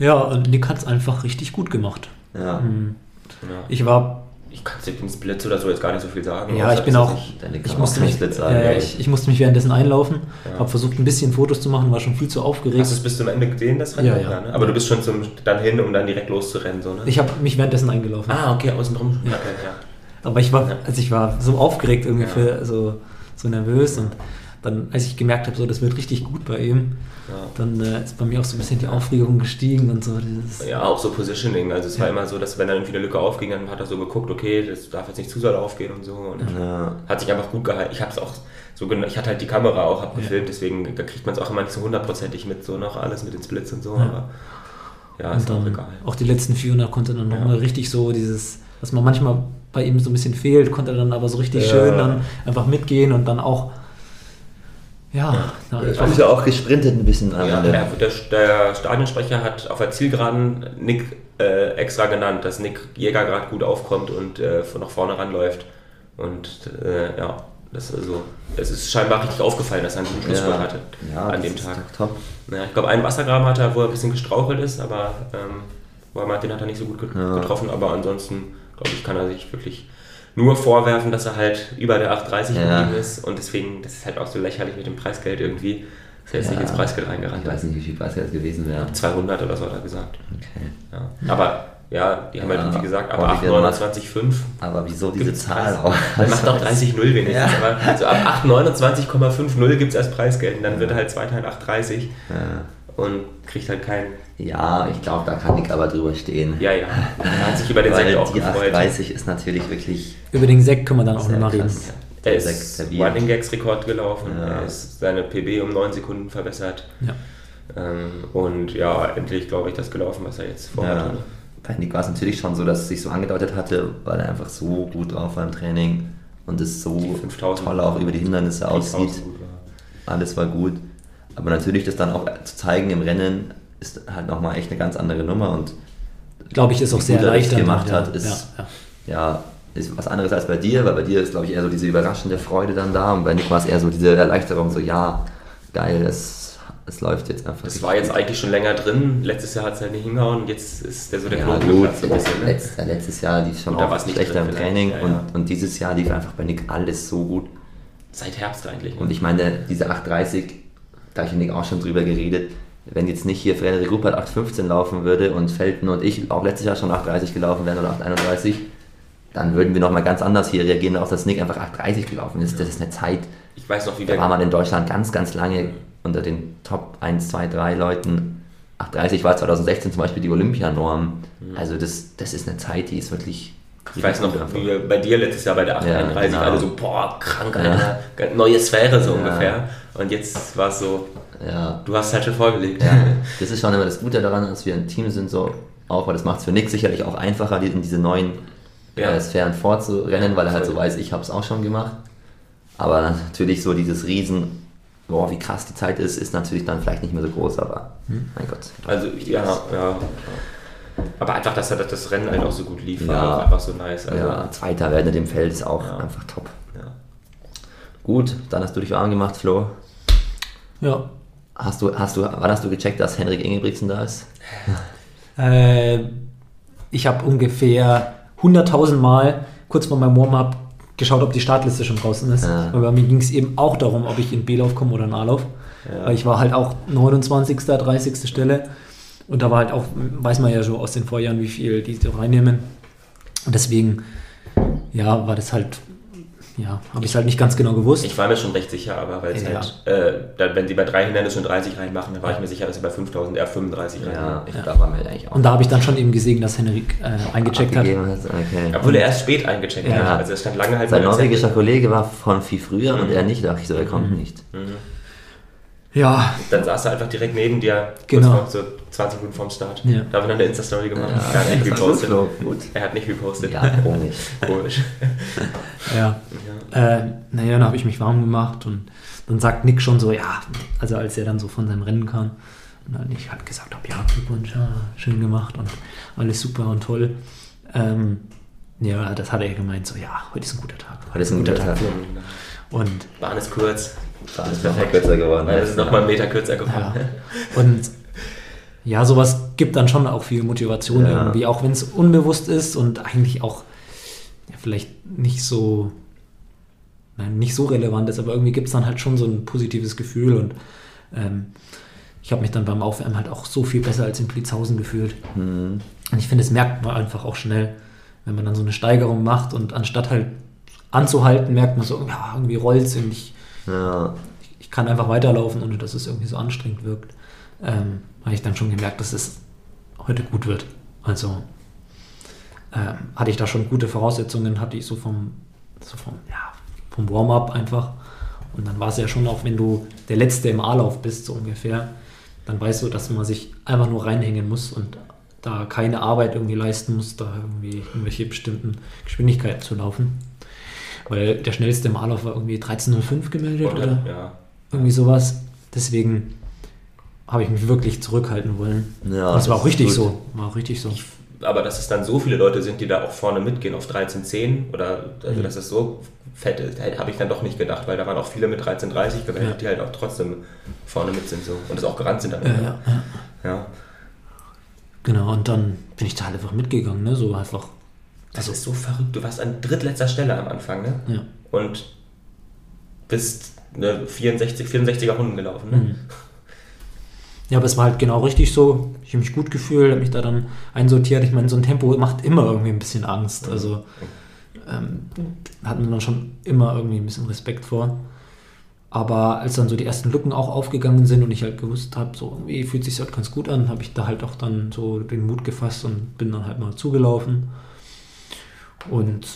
Ja. Ja, und Nick hat es einfach richtig gut gemacht. Ja. Hm. Ja. Ich war Ich kann zu den Splits oder so jetzt gar nicht so viel sagen. Ja, ich bin auch- ich- musste, auch mich, Split sagen. äh, ich, ich musste mich währenddessen einlaufen, Ja. habe versucht ein bisschen Fotos zu machen, war schon viel zu aufgeregt. Hast du es bis zum Ende gesehen, das Rennen? Ja, ja. ne? Aber du bist schon zum, dann hin, um dann direkt loszurennen, so, ne? Ich habe mich währenddessen eingelaufen. ah, okay, außenrum. Ja. Okay, ja. Aber ich war, also ich war so aufgeregt irgendwie für so, so nervös und dann, als ich gemerkt habe, so das wird richtig gut bei ihm, Ja. dann äh, ist bei mir auch so ein bisschen die Aufregung gestiegen und so. Ja, auch so Positioning. Also es war Ja. immer so, dass wenn dann irgendwie eine Lücke aufging, dann hat er so geguckt, okay, das darf jetzt nicht zu sehr aufgehen und so. Und Ja. hat sich einfach gut gehalten. Ich habe es auch so ich hatte halt die Kamera auch abgefilmt, deswegen da kriegt man es auch immer nicht so hundertprozentig mit, so noch alles mit den Splits und so, aber ja, und ist auch dann egal. auch die letzten 400 konnte dann nochmal richtig so dieses, was man manchmal bei ihm so ein bisschen fehlt, konnte er dann aber so richtig schön dann einfach mitgehen und dann auch, ja, da Ich habe ja auch gesprintet ein bisschen am Ja, der, der, Stadionsprecher hat auf der Zielgeraden Nick äh, extra genannt, dass Nick Jäger gerade gut aufkommt und äh, von nach vorne ranläuft. Und äh, ja, das ist also, es ist scheinbar richtig aufgefallen, dass er einen guten Schlussspurt hatte ja, an das dem ist Tag. Top. Naja, ich glaube, einen Wassergraben hat er, wo er ein bisschen gestrauchelt ist, aber ähm, er den hat er nicht so gut ge Ja. getroffen. Aber ansonsten, glaube ich, kann er sich wirklich nur vorwerfen, dass er halt über der 830 Ja. geblieben ist. Und deswegen, das ist halt auch so lächerlich mit dem Preisgeld irgendwie. Ist er jetzt nicht ins Preisgeld reingerannt. Ich weiß nicht, wie viel Preisgeld es gewesen wäre. 200 oder so hat er gesagt. Okay. Ja. Aber ja, die haben Ja, halt, wie gesagt, aber Original 829,5. Aber wieso diese Zahl auch? Dann macht auch 30,0 wenigstens. Ja. Aber so ab 829,50 gibt es erst Preisgeld. Und dann wird er halt Zweiter in 830 Ja. Und kriegt halt keinen. Ja, ich glaube, da kann Nick aber drüber stehen. Ja, ja. Er hat sich über den Sekt auch die gefreut. 830 ist natürlich wirklich. über den Sekt können wir dann auch nochmal reden. krass. Er Der ist. Running Gags Rekord gelaufen. Ja. Er ist seine PB um 9 Sekunden verbessert. Ja. Ähm, und ja, endlich glaube ich das gelaufen, was er jetzt vorhat. Ja, bei Nick war es natürlich schon so, dass es sich so angedeutet hatte, weil er einfach so gut drauf war im Training und es so Die 5000 toll auch über die Hindernisse aussieht. Gut. Alles war gut. Aber natürlich das dann auch zu zeigen im Rennen ist halt nochmal echt eine ganz andere Nummer und Glaube ich, ist auch sehr er erleichternd. gemacht ja, hat, ist- ja, ja. ja, ist was anderes als bei dir, weil bei dir ist, glaube ich, eher so diese überraschende Freude dann da und bei Nick war es eher so diese Erleichterung, so ja, geil, es, es läuft jetzt einfach. Das war jetzt gut. eigentlich schon länger drin. Letztes Jahr hat es halt nicht hingehauen und jetzt ist der so der ja, Knoten gut, so ein bisschen, ne? letzt, äh, letztes Jahr lief schon auch schlechter drin im Training ja, ja. Und, und dieses Jahr lief einfach bei Nick alles so gut. Seit Herbst eigentlich. ne? Und ich meine, diese 830, da habe ich mit Nick auch schon drüber geredet, wenn jetzt nicht hier Frederik Ruppert 815 laufen würde und Felten und ich auch letztes Jahr schon 830 gelaufen wären oder 831, dann würden wir nochmal ganz anders hier reagieren, darauf, dass Nick einfach 830 gelaufen ist. Das ist eine Zeit, ich weiß noch, wie da war man in Deutschland ganz, ganz lange unter den Top 1, 2, 3 Leuten. 8,30 war 2016 zum Beispiel die Olympianorm. Mhm. Also das, das ist eine Zeit, die ist wirklich... Ich weiß noch, wie wir bei dir letztes Jahr bei der 831 Ja, genau. alle so, boah, krank, Alter, neue Sphäre so Ja. ungefähr. Und jetzt war es so, Ja, du hast halt schon vorgelegt. Ja, das ist schon immer das Gute daran, dass wir ein Team sind, so auch, weil das macht es für Nick sicherlich auch einfacher, in diese neuen Ja. äh, Sphären vorzurennen, weil er halt so weiß, ich habe es auch schon gemacht. Aber natürlich so dieses Riesen, boah, wie krass die Zeit ist, ist natürlich dann vielleicht nicht mehr so groß, aber mein Gott. Also, ja, ja. Aber einfach, dass er das- das Rennen halt auch so gut lief, war Ja. auch einfach so nice. Also, ja, Zweiter werden in dem Feld ist auch Ja. einfach top. ja. Gut, dann hast du dich warm gemacht, Flo. Ja. Hast du, hast du, wann hast du gecheckt, dass Henrik Ingebrigtsen da ist? [laughs] Äh, ich habe ungefähr 100.000 Mal kurz vor meinem Warm-up geschaut, ob die Startliste schon draußen ist. Ja. Aber bei mir ging es eben auch darum, ob ich in B-Lauf komme oder in A-Lauf. Ja. Weil ich war halt auch 29., 30. Stelle. Und da war halt auch, weiß man ja schon aus den Vorjahren, wie viel die so reinnehmen. Und deswegen, ja, war das halt, ja, habe ich es halt nicht ganz genau gewusst. Ich war mir schon recht sicher, aber weil es Ja. halt, äh, dann, wenn sie bei drei Hindernissen schon 30 reinmachen, dann war ich mir sicher, dass sie bei 5000 eher 35 Ja, reinmachen. ich, da war mir eigentlich auch. Und da habe ich dann schon eben gesehen, dass Henrik äh, eingecheckt hat. Okay. Obwohl er erst spät eingecheckt Ja. hat. Also er stand lange halt Sein norwegischer. Kollege war von viel früher und er nicht. Da dachte ich so, er kommt nicht. Ja, Dann saß er einfach direkt neben dir, Genau. kurz vor, so 20 Minuten vorm Start. Ja. Da haben wir dann eine Insta-Story gemacht. Ja, er hat nicht repostet. gut. Er hat nicht repostet. Ja, [laughs] komisch. Komisch. ja. Äh, naja, dann habe ich mich warm gemacht und dann sagt Nick schon so, ja, also als er dann so von seinem Rennen kam und dann ich halt gesagt habe, ja, Glückwunsch, ja, schön gemacht und alles super und toll. Ähm, ja, das hat er gemeint, so, ja, heute ist ein guter Tag. Heute ist ein guter Tag. Und Bahn ist kurz. Da ist perfekt kürzer geworden. Weil es ist nochmal einen Meter kürzer geworden. Ja. Und ja, sowas gibt dann schon auch viel Motivation Ja. irgendwie, auch wenn es unbewusst ist und eigentlich auch ja, vielleicht nicht so, nein, nicht so relevant ist, aber irgendwie gibt es dann halt schon so ein positives Gefühl und ähm, ich habe mich dann beim Aufwärmen halt auch so viel besser als in Blitzhausen gefühlt. Mhm. Und ich finde, das merkt man einfach auch schnell, wenn man dann so eine Steigerung macht und anstatt halt anzuhalten, merkt man so, ja, irgendwie rollt es und ich, Ja, ich kann einfach weiterlaufen, ohne dass es irgendwie so anstrengend wirkt. Ähm, habe ich dann schon gemerkt, dass es heute gut wird. Also ähm, hatte ich da schon gute Voraussetzungen, hatte ich so vom, so vom, ja, vom Warm-up einfach. Und dann war es ja schon auch, wenn du der Letzte im A-Lauf bist, so ungefähr, dann weißt du, dass man sich einfach nur reinhängen muss und da keine Arbeit irgendwie leisten muss, da irgendwie irgendwelche bestimmten Geschwindigkeiten zu laufen. Weil der schnellste im A-Lauf war irgendwie 13.05 gemeldet, Und, oder? ja. irgendwie sowas. Deswegen habe ich mich wirklich zurückhalten wollen. Ja, das war auch das richtig gut. so. War auch richtig so. Aber dass es dann so viele Leute sind, die da auch vorne mitgehen auf 13.10 oder Mhm. also dass es so fett ist, habe ich dann doch nicht gedacht, weil da waren auch viele mit 13.30 gemeldet, Ja. die halt auch trotzdem vorne mit sind so und das auch gerannt sind Ja, Ende. ja, ja. Ja. Genau, und dann bin ich da halt einfach mitgegangen, ne? So einfach. Das ist so verrückt. Du warst an drittletzter Stelle am Anfang, ne? Ja. Und bist eine 64, 64er Runden gelaufen, ne? Mhm. Ja, aber es war halt genau richtig so. Ich habe mich gut gefühlt, habe mich da dann einsortiert. Ich meine, so ein Tempo macht immer irgendwie ein bisschen Angst. Also ähm, hat man dann schon immer irgendwie ein bisschen Respekt vor. Aber als dann so die ersten Lücken auch aufgegangen sind und ich halt gewusst habe, so irgendwie fühlt sich halt ganz gut an, habe ich da halt auch dann so den Mut gefasst und bin dann halt mal zugelaufen. Und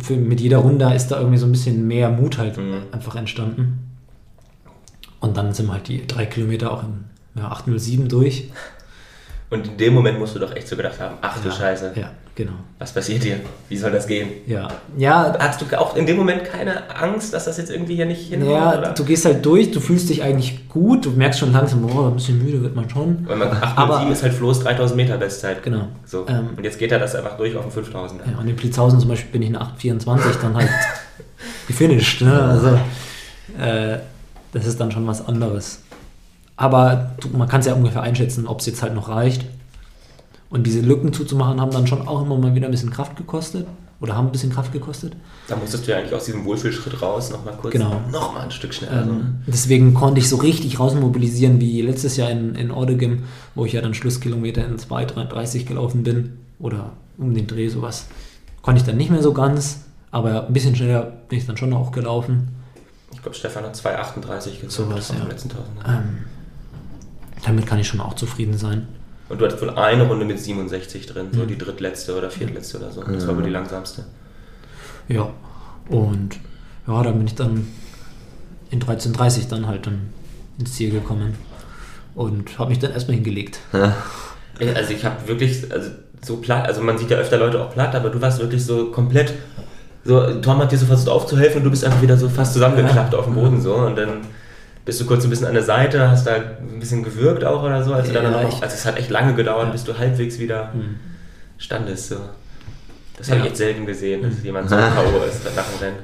für, mit jeder Runde ist da irgendwie so ein bisschen mehr Mut halt Mhm. einfach entstanden. Und dann sind halt die drei Kilometer auch in ja, 807 durch. Und in dem Moment musst du doch echt so gedacht haben, ach du ja, Scheiße, Ja, genau. was passiert hier? Wie soll das gehen? Ja, ja, Hast du auch in dem Moment keine Angst, dass das jetzt irgendwie hier nicht hinhaut? ja oder? du gehst halt durch, du fühlst dich eigentlich gut, du merkst schon langsam, oh, ein bisschen müde wird man schon. Weil man 807 Aber- ist halt Floß 3000 Meter Bestzeit. Genau. So. Ähm, und jetzt geht er das einfach durch auf den 5000. Ja, und in Blitzhausen zum Beispiel bin ich in 824 dann halt [laughs] gefinisht. Ne? Also, äh, das ist dann schon was anderes. Aber man kann es ja ungefähr einschätzen, ob es jetzt halt noch reicht. Und diese Lücken zuzumachen, haben dann schon auch immer mal wieder ein bisschen Kraft gekostet. Oder haben ein bisschen Kraft gekostet. Da musstest du ja eigentlich aus diesem Wohlfühlschritt raus nochmal kurz, Genau. nochmal ein Stück schneller. Ähm, deswegen konnte ich so richtig rausmobilisieren wie letztes Jahr in, in Ordegem, wo ich ja dann Schlusskilometer in 2,30 gelaufen bin. Oder um den Dreh sowas. Konnte ich dann nicht mehr so ganz, aber ein bisschen schneller bin ich dann schon auch gelaufen. Ich glaube, Stefan hat 2,38 gesagt. Sowas, vom ja. letzten. Ähm, damit kann ich schon auch zufrieden sein. Und du hattest wohl eine Runde mit 67 drin, so die drittletzte oder viertletzte oder so. Das war wohl die langsamste. Ja. Und ja, dann bin ich dann in 13.30 dann halt dann ins Ziel gekommen. Und habe mich dann erstmal hingelegt. Ey, Also ich habe wirklich, also so platt, also man sieht ja öfter Leute auch platt, aber du warst wirklich so komplett, so Tom hat dir so versucht aufzuhelfen und du bist einfach wieder so fast zusammengeklappt auf dem Boden so und dann bist du kurz ein bisschen an der Seite, hast da ein bisschen gewürgt auch oder so, als du dann Ja, noch, ich- also es hat echt lange gedauert, bis du halbwegs wieder standest so. Das habe Ja. ich echt selten gesehen, dass jemand so [laughs] K.O. ist nach dem Rennen.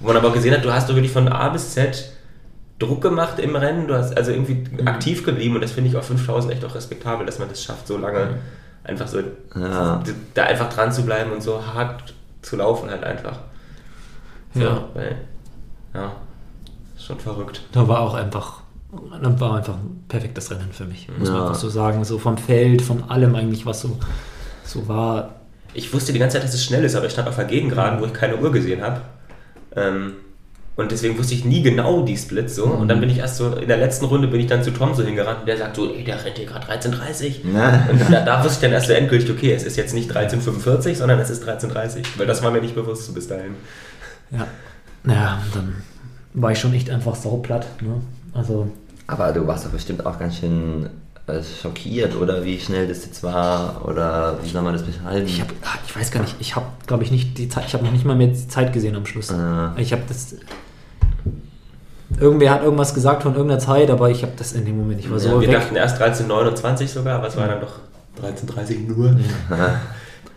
Wo man aber auch gesehen hat, du hast doch wirklich von A bis Z Druck gemacht im Rennen, du hast also irgendwie aktiv geblieben und das finde ich auf 5000 echt auch respektabel, dass man das schafft, so lange einfach so Ja. da einfach dran zu bleiben und so hart zu laufen halt einfach. So, Ja. Weil, ja, schon verrückt. Da war auch einfach, dann war einfach ein perfektes Rennen für mich, muss man Ja. einfach so sagen. So vom Feld, von allem eigentlich, was so, so war. Ich wusste die ganze Zeit, dass es schnell ist, aber ich stand auf der Gegengraden, wo ich keine Uhr gesehen habe. Ähm, und deswegen wusste ich nie genau die Splits so. Und dann bin ich erst so, in der letzten Runde bin ich dann zu Tom so hingerannt und der sagt so, ey, der rennt hier gerade 13,30. Ja. Und da, da wusste ich dann erst so endgültig, okay, es ist jetzt nicht 13,45, sondern es ist 13,30. Weil das war mir nicht bewusst so bis dahin. Ja, naja, dann war ich schon echt einfach sauplatt. Ne? Also, Aber du warst doch bestimmt auch ganz schön äh, schockiert, oder wie schnell das jetzt war, oder wie soll man das beschreiben? ich, hab, ah, ich weiß gar nicht, ich habe, glaube ich, nicht die Zeit, ich habe noch nicht mal mehr die Zeit gesehen am Schluss. Ah. Ich habe das. Irgendwer hat irgendwas gesagt von irgendeiner Zeit, aber ich habe das in dem Moment, ich war so ja, wir weg. dachten erst 13,29 sogar, aber es war dann doch 13,30 nur.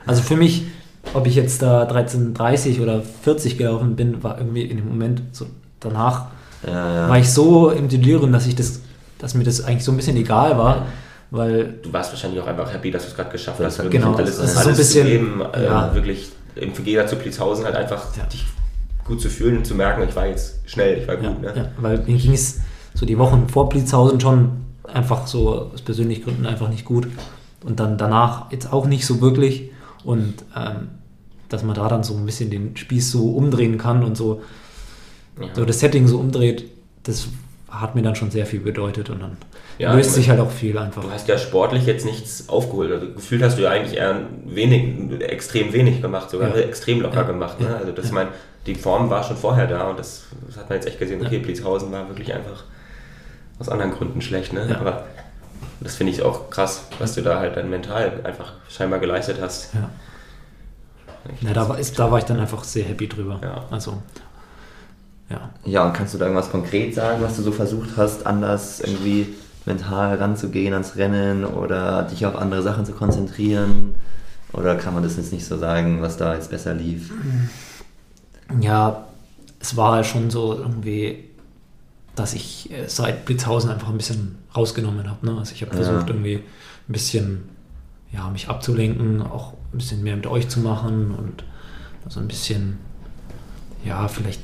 Also für mich, ob ich jetzt da 13,30 oder 40 gelaufen bin, war irgendwie in dem Moment so danach ja, war ich so im Delirium, dass ich das, dass mir das eigentlich so ein bisschen egal war, weil Du warst wahrscheinlich auch einfach happy, dass du es gerade geschafft hast. genau, wirklich das alles, ist alles so ein bisschen- zu geben, äh, ja. wirklich im Vergleich zu Plitzhausen halt einfach dich gut zu fühlen und zu merken, ich war jetzt schnell, ich war gut. Ne? weil mir ging es so die Wochen vor Blitzhausen schon einfach so aus persönlichen Gründen einfach nicht gut und dann danach jetzt auch nicht so wirklich und ähm, dass man da dann so ein bisschen den Spieß so umdrehen kann und so, Ja. so das Setting so umdreht, das hat mir dann schon sehr viel bedeutet und dann Ja, löst ich sich halt auch viel einfach. Du hast ja sportlich jetzt nichts aufgeholt. Also gefühlt hast du ja eigentlich eher wenig, extrem wenig gemacht, sogar Ja. extrem locker Ja. gemacht. Ne? Also das Ja. mein, die Form war schon vorher da und das, das hat man jetzt echt gesehen. Okay, Blitzhausen war wirklich einfach aus anderen Gründen schlecht. Ne? Aber das finde ich auch krass, was du da halt dann mental einfach scheinbar geleistet hast. Ja. Ja, da, war, ist, da war ich dann einfach sehr happy drüber. Ja. Also, ja. Ja, und kannst du da irgendwas konkret sagen, was du so versucht hast, anders irgendwie mental ranzugehen ans Rennen oder dich auf andere Sachen zu konzentrieren? Oder kann man das jetzt nicht so sagen, was da jetzt besser lief? Ja, es war halt schon so irgendwie, dass ich äh, seit Blitzhausen einfach ein bisschen rausgenommen habe. Ne? Also ich habe Ja. versucht irgendwie ein bisschen ja, mich abzulenken, auch ein bisschen mehr mit euch zu machen und so ein bisschen, ja, vielleicht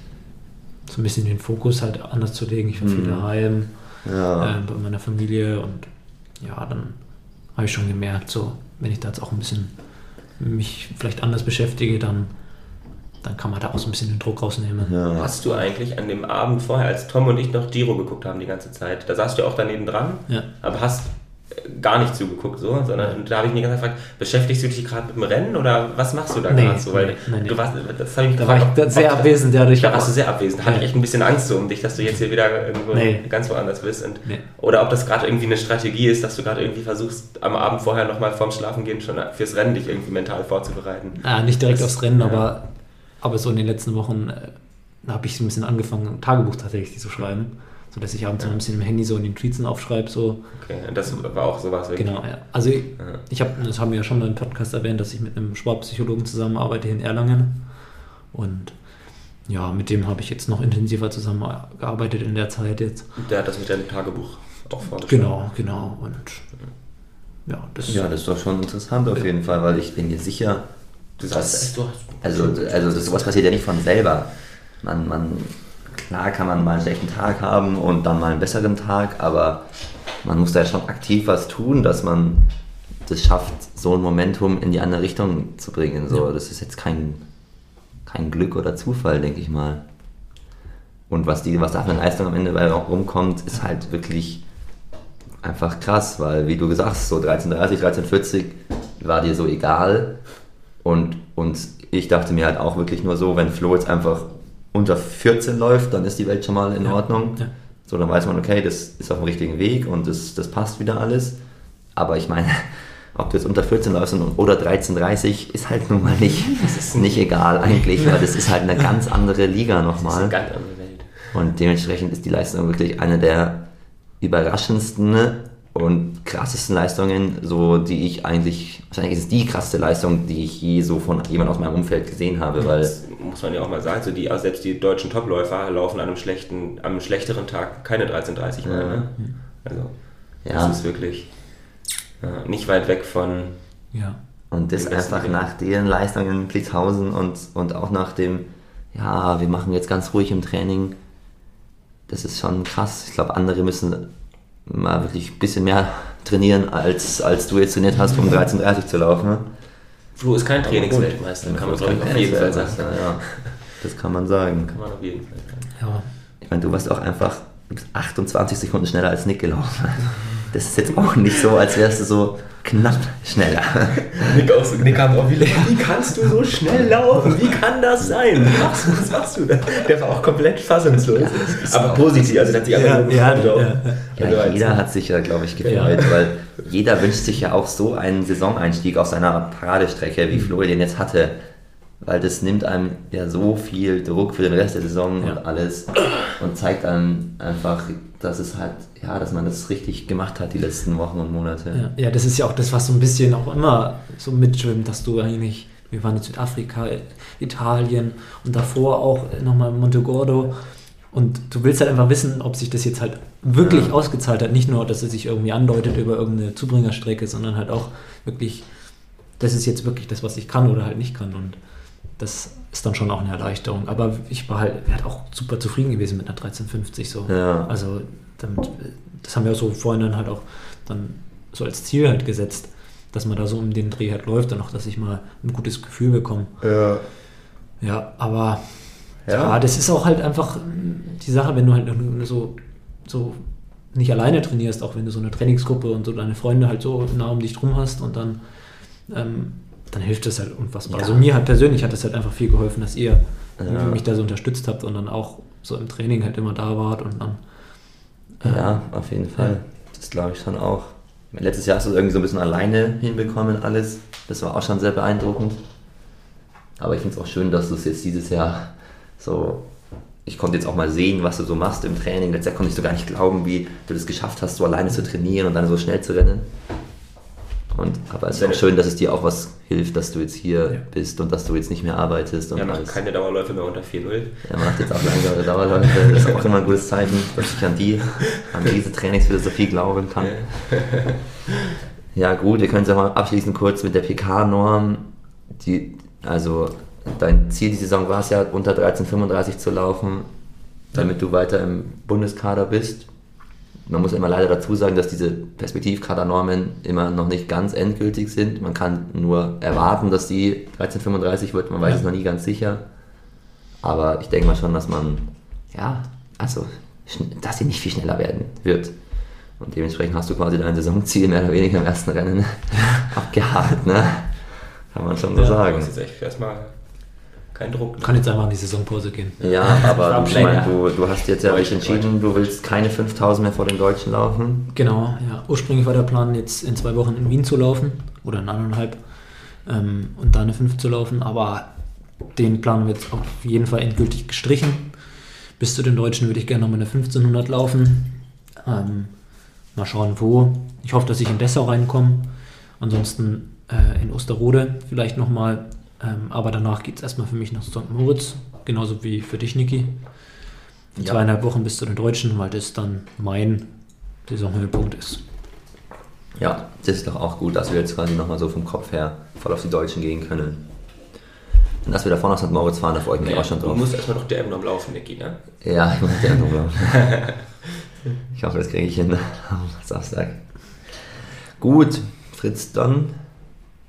so ein bisschen den Fokus halt anders zu legen. Ich war viel Mhm. daheim. Ja. äh, bei meiner Familie und ja, dann habe ich schon gemerkt, so, wenn ich da jetzt auch ein bisschen mich vielleicht anders beschäftige, dann, dann kann man da auch so ein bisschen den Druck rausnehmen. ja. Hast du eigentlich an dem Abend vorher, als Tom und ich noch Giro geguckt haben die ganze Zeit, da saßt du auch daneben dran, Ja. aber hast gar nicht zugeguckt, so, sondern da habe ich mich ganz gefragt, beschäftigst du dich gerade mit dem Rennen oder was machst du da Nee, gerade so? Weil nee, nee, du warst, das habe ich Da war ich gefragt, ob- sehr ob- abwesend, ja, durch Da warst du sehr abwesend. Hatte ich echt ein bisschen Angst so um dich, dass du jetzt hier wieder irgendwo ganz woanders bist. Und. Oder ob das gerade irgendwie eine Strategie ist, dass du gerade irgendwie versuchst, am Abend vorher nochmal vorm Schlafengehen schon fürs Rennen dich irgendwie mental vorzubereiten. Ah, nicht direkt Das- aufs Rennen, ja. aber, aber so in den letzten Wochen äh, habe ich so ein bisschen angefangen, ein Tagebuch tatsächlich zu schreiben. So dass ich abends so ein bisschen im Handy so in den Tweets aufschreibe, so Okay, und das war auch sowas irgendwie. Genau, ja. Also ich, ich habe, das haben wir ja schon mal im Podcast erwähnt, dass ich mit einem Sportpsychologen zusammenarbeite in Erlangen. Und ja, mit dem habe ich jetzt noch intensiver zusammengearbeitet in der Zeit jetzt. Der hat das mit deinem Tagebuch auch vorgeschlagen. Genau, genau. Und ja, das ja, das ist doch schon interessant auf jeden Fall, weil ich bin mir sicher, Du sagst, du hast also, also das, sowas passiert ja nicht von selber. Man, man, klar kann man mal einen schlechten Tag haben und dann mal einen besseren Tag, aber man muss da schon aktiv was tun, dass man das schafft, so ein Momentum in die andere Richtung zu bringen. So, Ja. das ist jetzt kein, kein Glück oder Zufall, denke ich mal. Und was, die, was da für eine Leistung am Ende bei rumkommt, ist halt wirklich einfach krass, weil, wie du gesagt hast, so 13.30, 13.40 war dir so egal. Und, und ich dachte mir halt auch wirklich nur so, wenn Flo jetzt einfach unter 14 läuft, dann ist die Welt schon mal in Ja. Ordnung. Ja. So, dann weiß man, okay, das ist auf dem richtigen Weg und das, das passt wieder alles. Aber ich meine, [laughs] ob du jetzt unter 14 läufst oder 13,30 ist halt nun mal [laughs] nicht, nicht egal eigentlich, weil das ist halt eine ganz andere Liga Das ist nochmal. eine ganz andere Welt. Und dementsprechend ist die Leistung wirklich eine der überraschendsten und krassesten Leistungen, so die ich eigentlich, wahrscheinlich ist es die krasseste Leistung, die ich je so von jemand aus meinem Umfeld gesehen habe, weil Das muss man ja auch mal sagen, so die, also selbst die deutschen Topläufer laufen an einem schlechten, am schlechteren Tag keine 13,30 mehr. Ja. Ne? Also Ja. das ist wirklich ja, nicht weit weg von Ja. Und das einfach Dinge. nach deren Leistungen in Blitzhausen und, und auch nach dem, ja, wir machen jetzt ganz ruhig im Training, das ist schon krass. Ich glaube, andere müssen mal wirklich ein bisschen mehr trainieren, als, als du jetzt trainiert hast, um 13,30 zu laufen. Flo ist kein Trainingsweltmeister, kann man auf jeden Fall sagen. Ja, das kann man sagen. Kann man auf jeden Fall sagen. ja. Ich meine, du warst auch einfach 28 Sekunden schneller als Nick gelaufen. Das ist jetzt auch nicht so, als wärst du so knapp schneller. Nick, auch so, Nick kam auch wieder, wie kannst du so schnell laufen? Wie kann das sein? Du, was machst du da? Der war auch komplett fassungslos. Aber positiv, also der hat sich einfach Ja, nur ja, ja, ja. Also Ja, jeder hat sich ja, glaube ich, gefreut, weil jeder wünscht sich ja auch so einen Saisoneinstieg auf seiner Paradestrecke, wie Flo den jetzt hatte. Weil das nimmt einem ja so viel Druck für den Rest der Saison Ja. und alles und zeigt einem einfach, dass es halt, ja, dass man das richtig gemacht hat die letzten Wochen und Monate. Ja, ja, das ist ja auch das, was so ein bisschen auch immer so mitschwimmt, dass du eigentlich, wir waren in Südafrika, Italien und davor auch nochmal Montegordo und du willst halt einfach wissen, ob sich das jetzt halt wirklich Ja. ausgezahlt hat. Nicht nur, dass es sich irgendwie andeutet über irgendeine Zubringerstrecke, sondern halt auch wirklich, das ist jetzt wirklich das, was ich kann oder halt nicht kann und das ist dann schon auch eine Erleichterung. Aber ich war halt, ich halt auch super zufrieden gewesen mit einer 1350 so. Ja. Also damit, das haben wir auch so vorhin dann halt auch dann so als Ziel halt gesetzt, dass man da so um den Dreh halt läuft und auch, dass ich mal ein gutes Gefühl bekomme. Ja. Ja, aber Ja. ja. das ist auch halt einfach die Sache, wenn du halt so, so nicht alleine trainierst, auch wenn du so eine Trainingsgruppe und so deine Freunde halt so nah um dich drum hast und dann, ähm, dann hilft das halt unfassbar. Ja. Also mir halt persönlich hat das halt einfach viel geholfen, dass ihr Ja. mich da so unterstützt habt und dann auch so im Training halt immer da wart und dann äh, Ja, auf jeden Fall. Das glaube ich schon auch. Letztes Jahr hast du es irgendwie so ein bisschen alleine hinbekommen, alles. Das war auch schon sehr beeindruckend. Aber ich finde es auch schön, dass du es jetzt dieses Jahr so. Ich konnte jetzt auch mal sehen, was du so machst im Training. Letztes Jahr konnte ich so gar nicht glauben, wie du das geschafft hast, so alleine zu trainieren und dann so schnell zu rennen. Und, aber es ist auch schön, dass es dir auch was hilft, dass du jetzt hier Ja. bist und dass du jetzt nicht mehr arbeitest. Und Ja, macht alles. keine Dauerläufe mehr unter 4-0. Er macht jetzt auch langsame Dauerläufe. Das ist auch immer ein gutes Zeichen, dass ich an die, an diese Trainingsphilosophie glauben kann. Ja [laughs] gut, wir können es ja mal abschließen kurz mit der PK-Norm. Die, also dein Ziel die Saison war es ja, unter 13,35 zu laufen, damit du weiter im Bundeskader bist. Man muss immer leider dazu sagen, dass diese Perspektivkadernormen immer noch nicht ganz endgültig sind. Man kann nur erwarten, dass die 1335 wird, man weiß Ja. es noch nie ganz sicher. Aber ich denke mal schon, dass man, ja, also, dass sie nicht viel schneller werden wird. Und dementsprechend hast du quasi dein Saisonziel mehr oder weniger im ersten Rennen [laughs] abgehakt, ne? Kann man schon so Ja, sagen. Das ist echt erstmal kein Druck. kann jetzt einfach in die Saisonpause gehen. Ja, [laughs] aber ich meine, du, du hast jetzt ja dich entschieden, du willst keine 5000 mehr vor den Deutschen laufen. Genau, ja. Ursprünglich war der Plan, jetzt in zwei Wochen in Wien zu laufen oder in anderthalb ähm, und da eine 5 zu laufen, aber den Plan haben wir jetzt auf jeden Fall endgültig gestrichen. Bis zu den Deutschen würde ich gerne nochmal eine 1500 laufen. Ähm, mal schauen, wo. Ich hoffe, dass ich in Dessau reinkomme. Ansonsten äh, in Osterode vielleicht nochmal. Ähm, aber danach geht es erstmal für mich nach St. Moritz, genauso wie für dich, Niki. In Ja. zweieinhalb Wochen bis zu den Deutschen, weil das dann mein Saisonhöhepunkt ist. Ja, das ist doch auch gut, dass wir jetzt quasi nochmal so vom Kopf her voll auf die Deutschen gehen können. Und dass wir davor nach St. Moritz fahren, da freue ich mich Ja, auch schon du drauf. musst erstmal noch DM noch laufen, Niki, ne? Ja, ich muss ja noch laufen. [laughs] Ich hoffe, das kriege ich hin am Samstag. Gut, Fritz, dann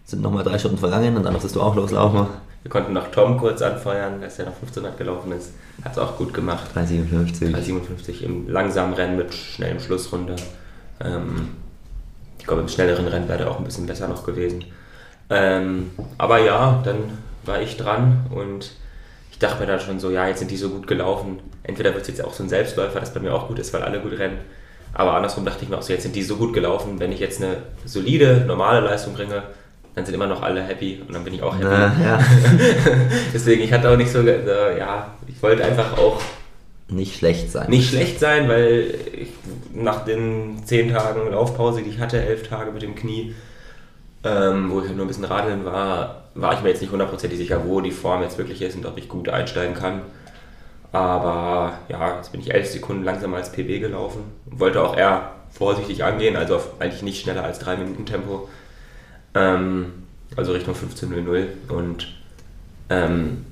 sind nochmal drei Stunden vergangen und dann musstest du auch loslaufen. Wir konnten noch Tom kurz anfeuern, dass er noch 1500 gelaufen ist. Hat es auch gut gemacht. 357. 357 im langsamen Rennen mit schnellem Schlussrunde. Ähm, ich glaube, im schnelleren Rennen wäre er auch ein bisschen besser noch gewesen. Ähm, aber ja, dann war ich dran und ich dachte mir dann schon so, ja, jetzt sind die so gut gelaufen. Entweder wird es jetzt auch so ein Selbstläufer, das bei mir auch gut ist, weil alle gut rennen. Aber andersrum dachte ich mir auch so, jetzt sind die so gut gelaufen, wenn ich jetzt eine solide, normale Leistung bringe, dann sind immer noch alle happy und dann bin ich auch happy. Na, ja. [laughs] Deswegen, ich hatte auch nicht so, äh, ja, ich wollte einfach auch Nicht schlecht sein. nicht schlecht sein, weil ich, nach den zehn Tagen Laufpause, die ich hatte, elf Tage mit dem Knie, ähm, wo ich halt nur ein bisschen radeln war, war ich mir jetzt nicht hundertprozentig sicher, wo die Form jetzt wirklich ist und ob ich gut einsteigen kann. Aber ja, jetzt bin ich elf Sekunden langsamer als PB gelaufen. Wollte auch eher vorsichtig angehen, also auf eigentlich nicht schneller als 3 Minuten Tempo. Ähm, also Richtung 15.00 und ähm,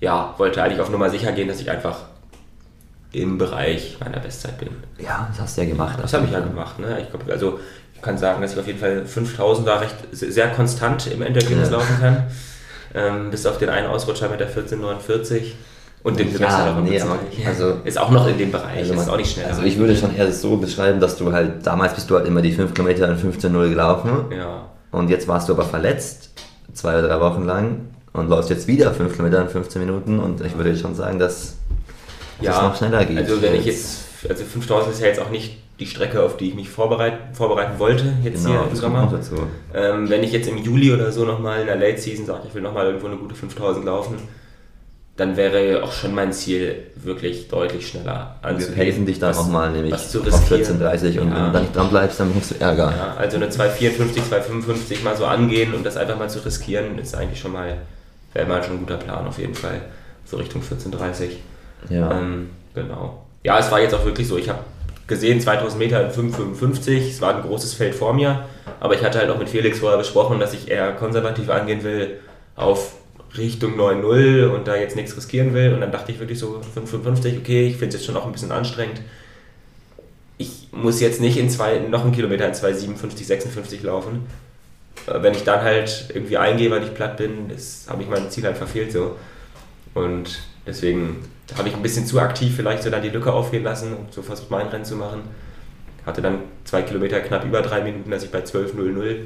ja, wollte eigentlich auf Nummer sicher gehen, dass ich einfach im Bereich meiner Bestzeit bin. Ja, das hast du ja gemacht. Das habe ich ja gemacht. Ne? Ich glaub, also ich kann sagen, dass ich auf jeden Fall 5000 da recht sehr konstant im Endergebnis Ja. laufen kann. Ähm, bis auf den einen Ausrutscher mit der 1449 und dem Ja, Silvester nee, aber- also- ist auch noch in dem Bereich, Also, ist man- auch nicht schneller. also ich würde schon eher so beschreiben, dass du halt, damals bist du halt immer die 5 Kilometer in 15.0 gelaufen ja. Und jetzt warst du aber verletzt, zwei oder drei Wochen lang und läufst jetzt wieder 5 Kilometer in 15 Minuten und ich würde schon sagen, dass das noch schneller geht. Also wenn ich jetzt, also 5000 ist ja jetzt auch nicht die Strecke, auf die ich mich vorbereit, vorbereiten wollte, jetzt hier im Genau, das kommt Sommer. Ähm, wenn ich jetzt im Juli oder so nochmal in der Late Season sage, ich will nochmal irgendwo eine gute 5000 laufen, dann wäre auch schon mein Ziel wirklich deutlich schneller Wir anzugehen. pacen dich dann auch mal nämlich was zu auf riskieren. 14.30 und Ja. wenn du da nicht dran bleibst, dann musst du Ärger. Ja, also eine 254, 255 mal so angehen und das einfach mal zu riskieren, ist eigentlich schon mal, wäre mal schon ein guter Plan auf jeden Fall. So Richtung 1430. Ja. Ähm, genau. Ja, es war jetzt auch wirklich so. Ich habe gesehen, 2000 Meter in 5,55. Es war ein großes Feld vor mir. Aber ich hatte halt auch mit Felix vorher besprochen, dass ich eher konservativ angehen will auf Richtung 9,0 und da jetzt nichts riskieren will. Und dann dachte ich wirklich so 5,55, okay, ich finde es jetzt schon auch ein bisschen anstrengend. Ich muss jetzt nicht in zwei, noch einen Kilometer in 2,57, 56 laufen. Äh, Wenn ich dann halt irgendwie eingehe, weil ich platt bin, habe ich mein Ziel halt verfehlt so. Und deswegen habe ich ein bisschen zu aktiv vielleicht so dann die Lücke aufgehen lassen und so versucht, mein Rennen zu machen. Hatte dann zwei Kilometer knapp über drei Minuten, dass ich bei 12.00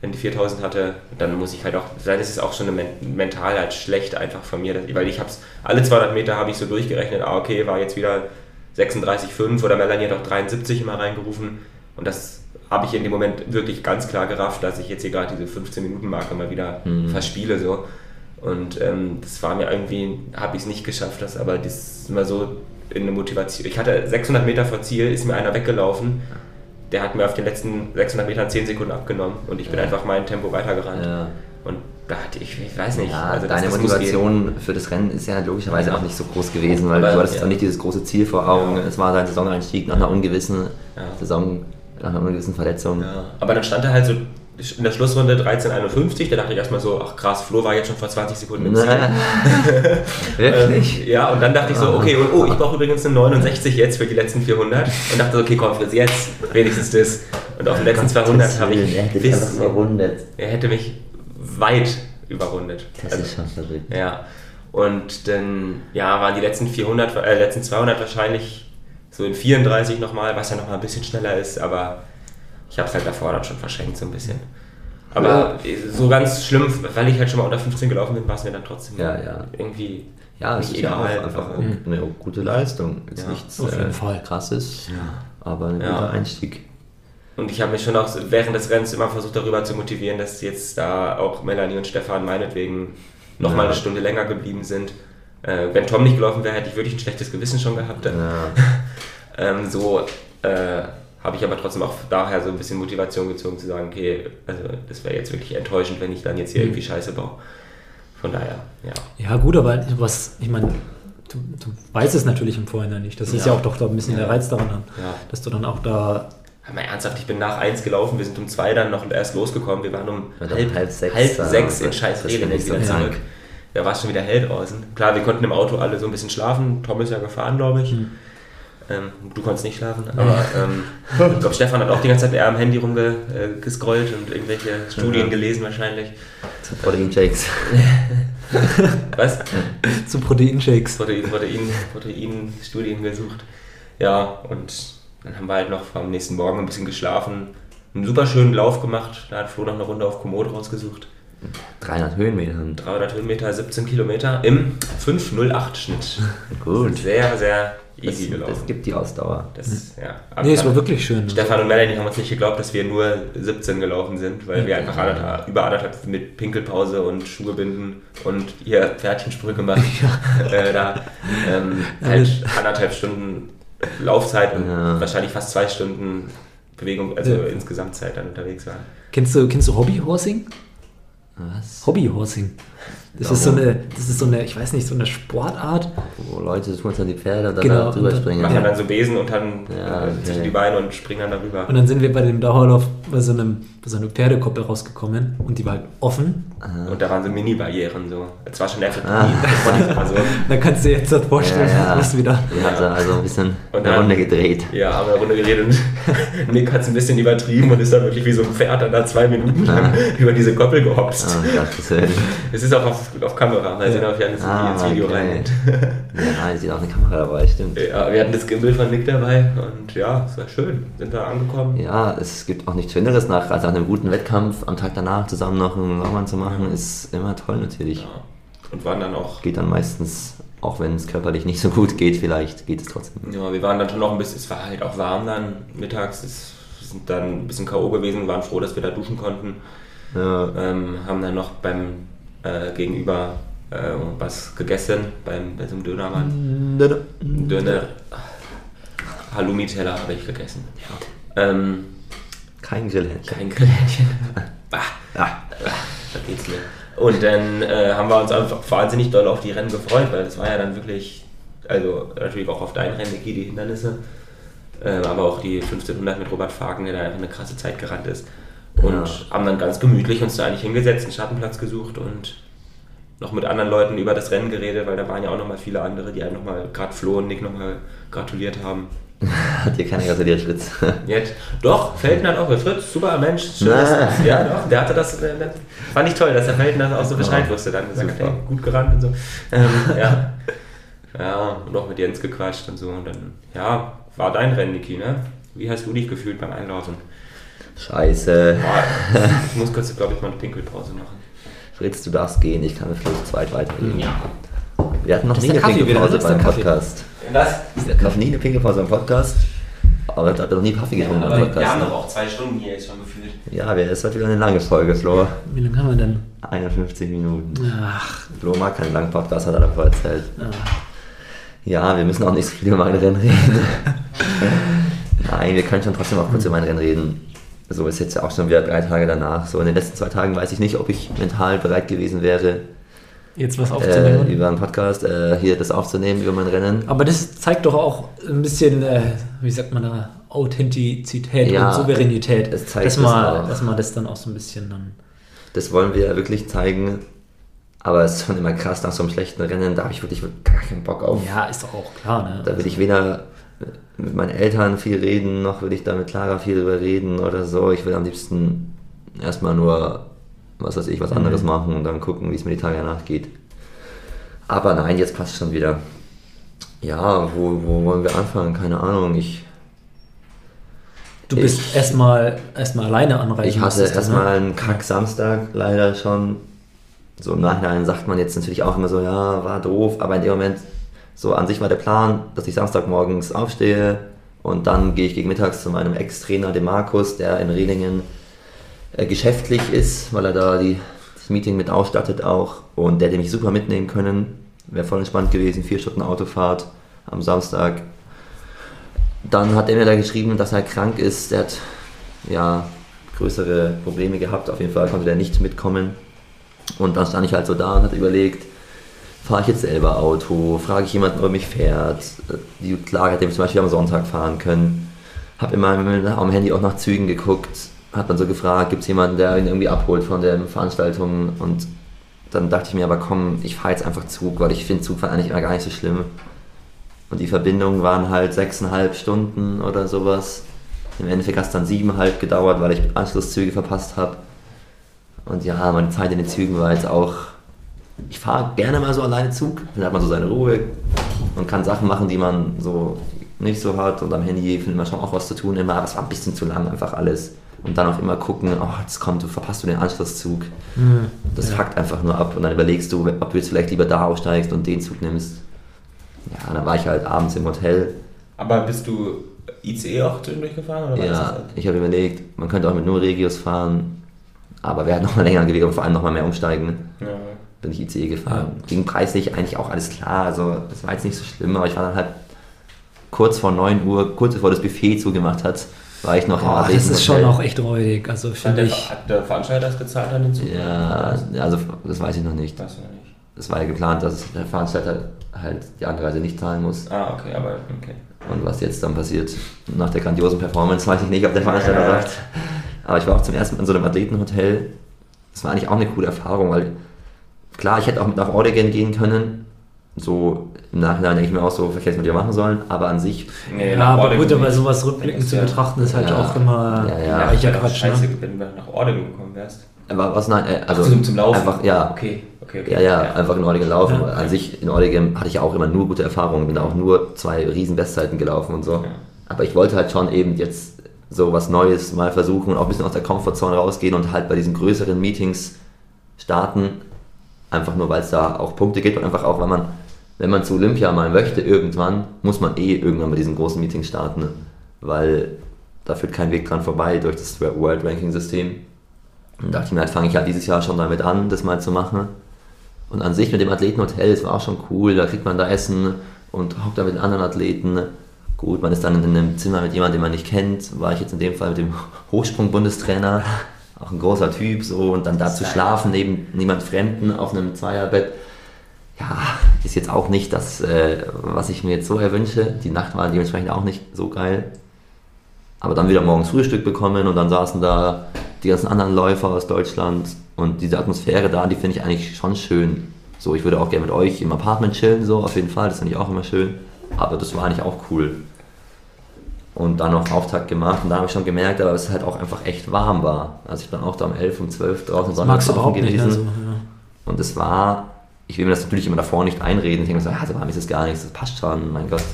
wenn die 4000 hatte, dann muss ich halt auch, das ist auch schon mental halt schlecht einfach von mir, weil ich habe es, alle 200 Meter habe ich so durchgerechnet, ah okay, war jetzt wieder 36,5 oder Melanie hat auch 73 immer reingerufen und das habe ich in dem Moment wirklich ganz klar gerafft, dass ich jetzt hier gerade diese 15-Minuten-Marke mal wieder Mhm. verspiele so und ähm, das war mir irgendwie, habe ich es nicht geschafft, das aber das ist immer so in eine Motivation, ich hatte 600 Meter vor Ziel, ist mir einer weggelaufen, der hat mir auf den letzten 600 Metern 10 Sekunden abgenommen und ich bin einfach mein Tempo weitergerannt. Ja. Und da hatte ich, ich weiß nicht, Ja, also das- deine das muss Motivation für das Rennen ist ja logischerweise Ja. auch nicht so groß gewesen, weil Aber, du hattest ja. auch nicht dieses große Ziel vor Augen. Ja. Es war dein Saisoneinstieg nach einer ungewissen Ja. Saison, nach einer ungewissen Verletzung. Ja. Aber dann stand er halt so in der Schlussrunde 13,51, da dachte ich erstmal so, ach krass, Flo war jetzt schon vor 20 Sekunden im Ziel. [laughs] Wirklich? Ähm, ja, und dann dachte ich so, okay, und oh, ich brauche übrigens eine 69 jetzt für die letzten 400. Und dachte so, okay, komm, Fritz, jetzt wenigstens das. Und auf den letzten 200 habe ich Er hätte einfach bisschen, überrundet. er hätte mich weit überrundet. Das Also- ist schon verrückt. Ja. Und dann, ja, waren die letzten 400, äh, letzten 200 wahrscheinlich so in 34 nochmal, was ja nochmal ein bisschen schneller ist, aber ich habe es halt davor dann schon verschenkt so ein bisschen. Aber so ganz schlimm, weil ich halt schon mal unter 15 gelaufen bin, war es mir dann trotzdem Ja, ja. irgendwie Ja, es nicht ist ja auch egal. einfach aber- eine gute Leistung. Ist Ja, nichts auf jeden äh, Fall. krasses, aber ein Ja. guter Einstieg. Und ich habe mich schon auch während des Rennens immer versucht, darüber zu motivieren, dass jetzt da auch Melanie und Stefan meinetwegen noch mal Ja. eine Stunde länger geblieben sind. Äh, wenn Tom nicht gelaufen wäre, hätte ich wirklich ein schlechtes Gewissen schon gehabt. Ja. [laughs] Ähm, so äh, habe ich aber trotzdem auch daher so ein bisschen Motivation gezogen zu sagen, okay, also das wäre jetzt wirklich enttäuschend, wenn ich dann jetzt hier Mhm. irgendwie Scheiße baue. Von daher, ja. Ja, gut, aber was, ich meine, du, du weißt es natürlich im Vorhinein nicht. Das ist ja, Ja. auch doch da ein bisschen Ja. der Reiz daran, Ja. dass du dann auch da. Aber mal ernsthaft, ich bin nach eins gelaufen, wir sind um zwei dann noch erst losgekommen, wir waren um halb, halb sechs halb sechs in scheiß Reden wieder krank. zurück. Da war es schon wieder hell draußen. Klar, wir konnten im Auto alle so ein bisschen schlafen, Tom ist ja gefahren, glaube ich. Hm. Ähm, du konntest nicht schlafen, aber ähm, ich glaube, Stefan hat auch die ganze Zeit eher am Handy rumgescrollt äh, und irgendwelche Studien gelesen wahrscheinlich. Zu Protein-Shakes. [laughs] Was? Zu Proteinshakes. Protein, Protein, Proteinstudien gesucht. Ja, und dann haben wir halt noch am nächsten Morgen ein bisschen geschlafen, einen super schönen Lauf gemacht. Da hat Flo noch eine Runde auf Komoot rausgesucht. 300 Höhenmeter. 300 Höhenmeter, 17 Kilometer im 508-Schnitt. Gut. Sehr, sehr Das, easy gelaufen. das gibt die Ausdauer. Das, ja. Nee, es war wirklich schön. Stefan und Melanie haben uns nicht geglaubt, dass wir nur 17 gelaufen sind, weil wir einfach anderthalb, über anderthalb mit Pinkelpause und Schuhe binden und hier Pferdchensprünge machen. [laughs] äh, da ähm, [laughs] halt anderthalb Stunden Laufzeit und Ja. wahrscheinlich fast zwei Stunden Bewegung, also Ja. insgesamt Zeit dann unterwegs waren. Kennst du, kennst du Hobbyhorsing? Was? Hobbyhorsing. Das ist so eine, das ist so eine, ich weiß nicht, so eine Sportart. Wo Leute tun uns an die Pferde und dann Genau, da drüber und dann springen. Machen Ja. dann so Besen und dann Ja, äh, okay. zwischen die Beine und springen dann darüber. Und dann sind wir bei dem Dauerlauf bei so, einem, bei so einer Pferdekoppel rausgekommen und die war halt offen. Und da waren so Mini-Barrieren so. Es war schon der Ah. Ah. so. [laughs] Da kannst du dir jetzt das vorstellen, Ja, ja. was wieder. Hat da also ein bisschen [laughs] Und eine dann- Runde gedreht. Ja, haben wir eine Runde geredet und [laughs] Nick hat es ein bisschen übertrieben und ist dann wirklich wie so ein Pferd dann da zwei Minuten lang über diese Koppel gehopst. Ah, Gottes Willen. Es ist auch auf, auf Kamera, mal sehen, ob Janis Ah, ins Video okay. reinnimmt. Ja, die sieht auch eine Kamera dabei, stimmt. Ja, wir hatten das Gimbal von Nick dabei und ja, es war schön. Sind da angekommen. Ja, es gibt auch nichts Schöneres nach, als nach einem guten Wettkampf am Tag danach zusammen noch einen Longrun zu machen, ist immer toll natürlich. Ja. Und waren dann auch, Geht dann meistens, auch wenn es körperlich nicht so gut geht, vielleicht geht es trotzdem. ja, wir waren dann schon noch ein bisschen, es war halt auch warm dann mittags. Es sind dann ein bisschen K.O. gewesen, waren froh, dass wir da duschen konnten. Ja, Ähm, haben dann noch beim äh, Gegenüber äh, was gegessen, beim, bei so einem Dönermann. Döner. Halloumi-Teller habe ich gegessen. Ähm, kein Grillhähnchen. kein Grillhähnchen. [laughs] bah, Ah, da geht's mir. Und dann äh, haben wir uns einfach wahnsinnig doll auf die Rennen gefreut, weil das war ja dann wirklich, also natürlich auch auf dein Rennen, Niki, die Hindernisse, ähm, aber auch die 1500 mit Robert Fagen, der da einfach eine krasse Zeit gerannt ist. Und Ja. haben dann ganz gemütlich uns da eigentlich hingesetzt, einen Schattenplatz gesucht und noch mit anderen Leuten über das Rennen geredet, weil da waren ja auch nochmal viele andere, die einem nochmal, gerade Flo und Nick nochmal gratuliert haben. Hat [laughs] dir keiner gratuliert, Fritz. Jetzt. Doch, Felten hat auch Fritz, super Mensch. Schön, dass, [laughs] ja, doch, der hatte das, äh, fand ich toll, dass der das auch so Bescheid wusste. Dann gesagt, Super. ey, gut gerannt und so. Ähm, [laughs] ja. ja, und auch mit Jens gequatscht und so. Und dann, ja, war dein Rennen, Niki, ne? Wie hast du dich gefühlt beim Einlaufen? Scheiße. Boah, ich muss kurz, glaube ich, mal eine Pinkelpause machen. Fritz, du darfst gehen, ich kann mit Flo zu zweit weiterreden. Wir hatten noch nie eine Pinkelpause beim Kaffee. Was? Noch nie eine Pinkelpause beim Podcast. Aber ich habe noch nie Kaffee getrunken beim Podcast. ne? auch zwei Stunden hier jetzt schon gefühlt. Ja, wir- es wird wieder eine lange Folge, Flo. Wie lange haben wir denn? 51 Minuten. Ach, Flo mag keinen langen Podcast, hat er davor erzählt. ach. Ja, wir müssen auch nicht so viel über mein Rennen reden. [laughs] Nein, wir können schon trotzdem auch kurz über mein Rennen reden. So ist jetzt ja auch schon wieder drei Tage danach. So in den letzten zwei Tagen weiß ich nicht, ob ich mental bereit gewesen wäre, jetzt was äh, aufzunehmen. über einen Podcast äh, hier das aufzunehmen, über mein Rennen. Aber das zeigt doch auch ein bisschen, äh, wie sagt man da, Authentizität Ja, und Souveränität. es zeigt dass, das man, auch. dass man das dann auch so ein bisschen dann. Das wollen wir wirklich zeigen. Aber es ist schon immer krass nach so einem schlechten Rennen, da habe ich wirklich gar keinen Bock auf. Ja, ist doch auch klar, ne? Da will ich weder mit meinen Eltern viel reden, noch will ich da mit Clara viel drüber reden oder so. Ich will am liebsten erstmal nur, was weiß ich, was anderes machen und dann gucken, wie es mir die Tage danach geht. Aber nein, jetzt passt schon wieder. Ja, wo, wo wollen wir anfangen? Keine Ahnung. Ich, Du bist erstmal erstmal alleine anreisen. ich hatte du, erstmal ne? einen Kack-Samstag leider schon. So im Nachhinein sagt man jetzt natürlich auch immer so, ja, war doof, aber in dem Moment, so an sich war der Plan, dass ich Samstagmorgens aufstehe und dann gehe ich gegen mittags zu meinem Ex-Trainer, dem Markus, der in Redingen äh, geschäftlich ist, weil er da die, das Meeting mit ausstattet auch und der hätte mich super mitnehmen können. Wäre voll entspannt gewesen, vier Stunden Autofahrt am Samstag. Dann hat er mir da geschrieben, dass er krank ist. Der hat ja größere Probleme gehabt. Auf jeden Fall konnte der nicht mitkommen. Und dann stand ich halt so da und hatte überlegt, fahre ich jetzt selber Auto, frage ich jemanden, ob er mich fährt. Die Clara hätte zum Beispiel am Sonntag fahren können. Habe immer am Handy auch nach Zügen geguckt, habe dann so gefragt, gibt es jemanden, der ihn irgendwie abholt von der Veranstaltung und dann dachte ich mir aber, komm, ich fahre jetzt einfach Zug, weil ich finde Zugfahren eigentlich immer gar nicht so schlimm. Und die Verbindungen waren halt sechseinhalb Stunden oder sowas. Im Endeffekt hat es dann siebeneinhalb gedauert, weil ich Anschlusszüge verpasst habe. Und ja, meine Zeit in den Zügen war jetzt auch. Ich fahre gerne mal so alleine Zug, dann hat man so seine Ruhe und kann Sachen machen, die man so nicht so hat. Und am Handy findet man schon auch was zu tun immer, aber es war ein bisschen zu lang, einfach alles. Und dann auch immer gucken, oh, jetzt kommt, du verpasst du den Anschlusszug. Mhm. Das ja. fuckt einfach nur ab. Und dann überlegst du, ob du jetzt vielleicht lieber da aussteigst und den Zug nimmst. Ja, dann war ich halt abends im Hotel. Aber bist du ICE auch zwischendurch gefahren? Oder ja, halt? ich habe überlegt, man könnte auch mit nur Regios fahren, aber wäre noch mal länger gelegen und vor allem noch mal mehr umsteigen. Ja. Bin ich ICE gefahren. Ja. Ging preislich eigentlich auch alles klar, also das war jetzt nicht so schlimm, aber ich war dann halt kurz vor 9 Uhr, kurz bevor das Buffet zugemacht hat, war ich noch oh, im Das ist schon auch echt räudig. Also finde ich. Hat der Veranstalter das gezahlt an den Zug? Ja, also das weiß ich noch nicht. Weißt du noch nicht. Es war ja geplant, dass der Veranstalter halt die Anreise nicht zahlen muss. Ah, okay, aber okay. Und was jetzt dann passiert nach der grandiosen Performance, weiß ich nicht, ob der Veranstalter ja. sagt. Aber ich war auch zum ersten Mal in so einem Athletenhotel. Das war eigentlich auch eine coole Erfahrung, weil klar, ich hätte auch mit nach Ordegan gehen können. So im Nachhinein denke ich mir auch so, vielleicht hätte ich mit dir machen sollen, aber an sich. Nee, ja, aber gut, aber sowas rückblickend zu betrachten ist halt ja. auch immer. Ja, ja. ja, ja Quatsch, scheiße, ne? wenn du nach Ordegan gekommen wärst. Aber was nein, äh, also Ach, zum, zum Laufen. Einfach, ja. Okay. Okay, okay. Ja, ja, ja, einfach in Ordigan laufen. Ja. An sich in Ordigan hatte ich ja auch immer nur gute Erfahrungen, bin auch nur zwei riesen Bestzeiten gelaufen und so. Ja. Aber ich wollte halt schon eben jetzt so was Neues mal versuchen und auch ein bisschen aus der Komfortzone rausgehen und halt bei diesen größeren Meetings starten. Einfach nur, weil es da auch Punkte gibt und einfach auch, weil man, wenn man zu Olympia mal möchte, irgendwann, muss man eh irgendwann bei diesen großen Meetings starten. Weil da führt kein Weg dran vorbei durch das World Ranking System. Und dachte ich mir, halt fange ich halt dieses Jahr schon damit an, das mal zu machen. Und an sich mit dem Athletenhotel, es war auch schon cool, da kriegt man da Essen und hockt da mit anderen Athleten. Gut, man ist dann in einem Zimmer mit jemandem, den man nicht kennt. War ich jetzt in dem Fall mit dem Hochsprung-Bundestrainer, auch ein großer Typ, so und dann da zu schlafen neben niemand Fremden auf einem Zweierbett. Ja, ist jetzt auch nicht das, äh, was ich mir jetzt so erwünsche. Die Nacht war dementsprechend auch nicht so geil. Aber dann wieder morgens Frühstück bekommen und dann saßen da die ganzen anderen Läufer aus Deutschland und diese Atmosphäre da, die finde ich eigentlich schon schön. So, ich würde auch gerne mit euch im Apartment chillen, so auf jeden Fall, das finde ich auch immer schön. Aber das war eigentlich auch cool. Und dann noch Auftakt gemacht und da habe ich schon gemerkt, dass es halt auch einfach echt warm war. Also ich bin auch da um 11, um 12 draußen Sonnenlaufen gewesen. Nicht, also, ja. Und es war, ich will mir das natürlich immer davor nicht einreden. Ich denke so, ja, so warm ist es gar nichts, das passt schon, mein Gott.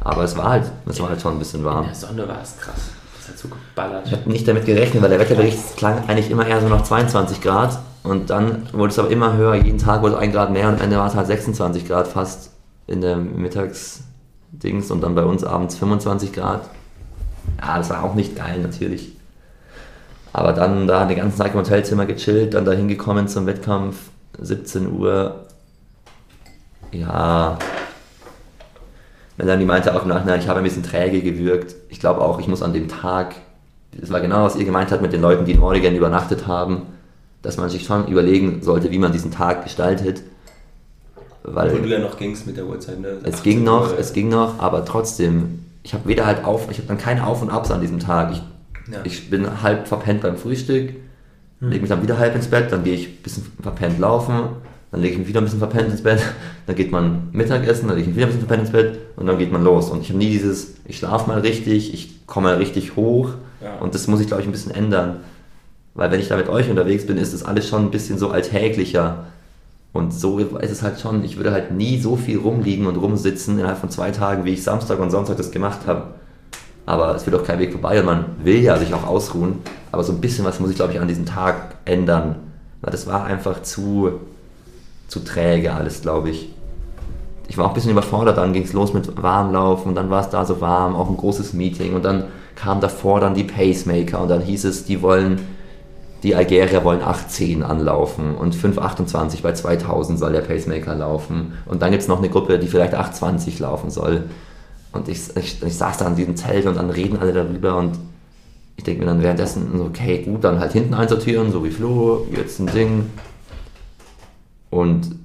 Aber es war halt, es war halt schon ein bisschen warm. In der Sonne war es krass ist halt so geballert. Ich habe nicht damit gerechnet, weil der Wetterbericht klang eigentlich immer eher so nach 22 Grad und dann wurde es aber immer höher, jeden Tag wurde ein Grad mehr und am Ende war es halt 26 Grad fast in der Mittagsdings und dann bei uns abends 25 Grad. Ja, das war auch nicht geil natürlich. Aber dann da den ganzen Tag im Hotelzimmer gechillt, dann da hingekommen zum Wettkampf, 17 Uhr. Ja, Melanie meinte auch im Nachhinein, ich habe ein bisschen träge gewirkt. Ich glaube auch, ich muss an dem Tag, das war genau, was ihr gemeint habt mit den Leuten, die in Oregon übernachtet haben, dass man sich schon überlegen sollte, wie man diesen Tag gestaltet. Weil Wo du ja noch gingst mit der Uhrzeit, ne? Es ging noch, Uhr. es ging noch, aber trotzdem, ich habe weder halt auf, ich habe dann keine Auf und Abs an diesem Tag. Ich, ja. ich bin halb verpennt beim Frühstück, hm. lege mich dann wieder halb ins Bett, dann gehe ich ein bisschen verpennt laufen, dann lege ich mich wieder ein bisschen verpennt ins Bett, [laughs] dann geht man Mittagessen, dann lege ich mich wieder ein bisschen verpennt ins Bett und dann geht man los. Und ich habe nie dieses, ich schlafe mal richtig, ich komme mal richtig hoch ja. und das muss ich, glaube ich, ein bisschen ändern. Weil wenn ich da mit euch unterwegs bin, ist das alles schon ein bisschen so alltäglicher. Und so ist es halt schon, ich würde halt nie so viel rumliegen und rumsitzen innerhalb von zwei Tagen, wie ich Samstag und Sonntag das gemacht habe. Aber es wird auch kein Weg vorbei und man will ja sich auch ausruhen. Aber so ein bisschen was muss ich, glaube ich, an diesem Tag ändern. Weil das war einfach zu, zu träge alles, glaube ich. Ich war auch ein bisschen überfordert, dann ging es los mit Warmlaufen und dann war es da so warm, auch ein großes Meeting und dann kam davor dann die Pacemaker und dann hieß es, die wollen, die Algerier wollen 8,10 anlaufen und 5,28 bei 2000 soll der Pacemaker laufen und dann gibt es noch eine Gruppe, die vielleicht 8,20 laufen soll. Und ich, ich, ich saß da an diesem Zelt und dann reden alle darüber und ich denke mir dann währenddessen, okay, gut, dann halt hinten einsortieren, so wie Flo, jetzt ein Ding, und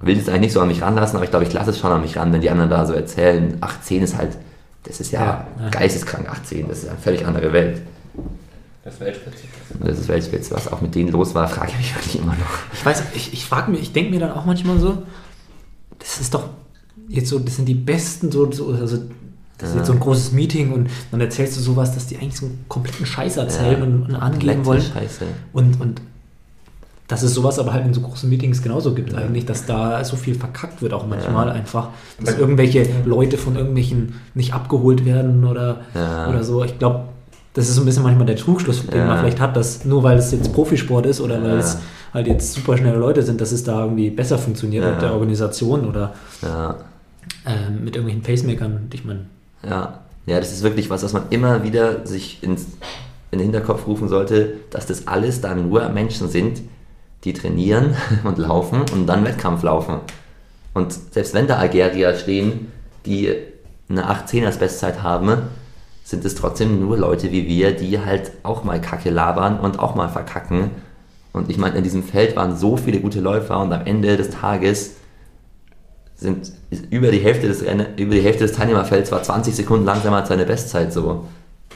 will es eigentlich nicht so an mich ranlassen, aber ich glaube, ich lasse es schon an mich ran, wenn die anderen da so erzählen, 18 ist halt, das ist ja, ja, geisteskrank 18, das ist eine völlig andere Welt. Das ist Weltspitze. Das ist Weltspitze. Was auch mit denen los war, frage ich mich wirklich immer noch. Ich weiß, ich, ich frage mich, ich denke mir dann auch manchmal so, das ist doch jetzt so, das sind die Besten, so, so also das ist jetzt so ein großes Meeting und dann erzählst du sowas, dass die eigentlich so einen kompletten Scheiß erzählen ja, und, und, angeben wollen. Scheiße. Und, und dass es sowas aber halt in so großen Meetings genauso gibt ja. eigentlich, dass da so viel verkackt wird auch manchmal ja. einfach, dass irgendwelche Leute von irgendwelchen nicht abgeholt werden oder, oder so. Ich glaube, das ist so ein bisschen manchmal der Trugschluss, den man vielleicht hat, dass nur weil es jetzt Profisport ist oder weil es halt jetzt super schnelle Leute sind, dass es da irgendwie besser funktioniert mit der Organisation oder äh, mit irgendwelchen Pacemakern. Ich meine, ja. ja, das ist wirklich was, was man immer wieder sich ins, in den Hinterkopf rufen sollte, dass das alles dann nur Menschen sind, die trainieren [laughs] und laufen und dann Wettkampf laufen. Und selbst wenn da Algerier stehen, die eine 18 als Bestzeit haben, sind es trotzdem nur Leute wie wir, die halt auch mal Kacke labern und auch mal verkacken. Und ich meine, in diesem Feld waren so viele gute Läufer und am Ende des Tages sind über die Hälfte des über die Hälfte des Teilnehmerfelds war 20 Sekunden langsamer als seine Bestzeit so.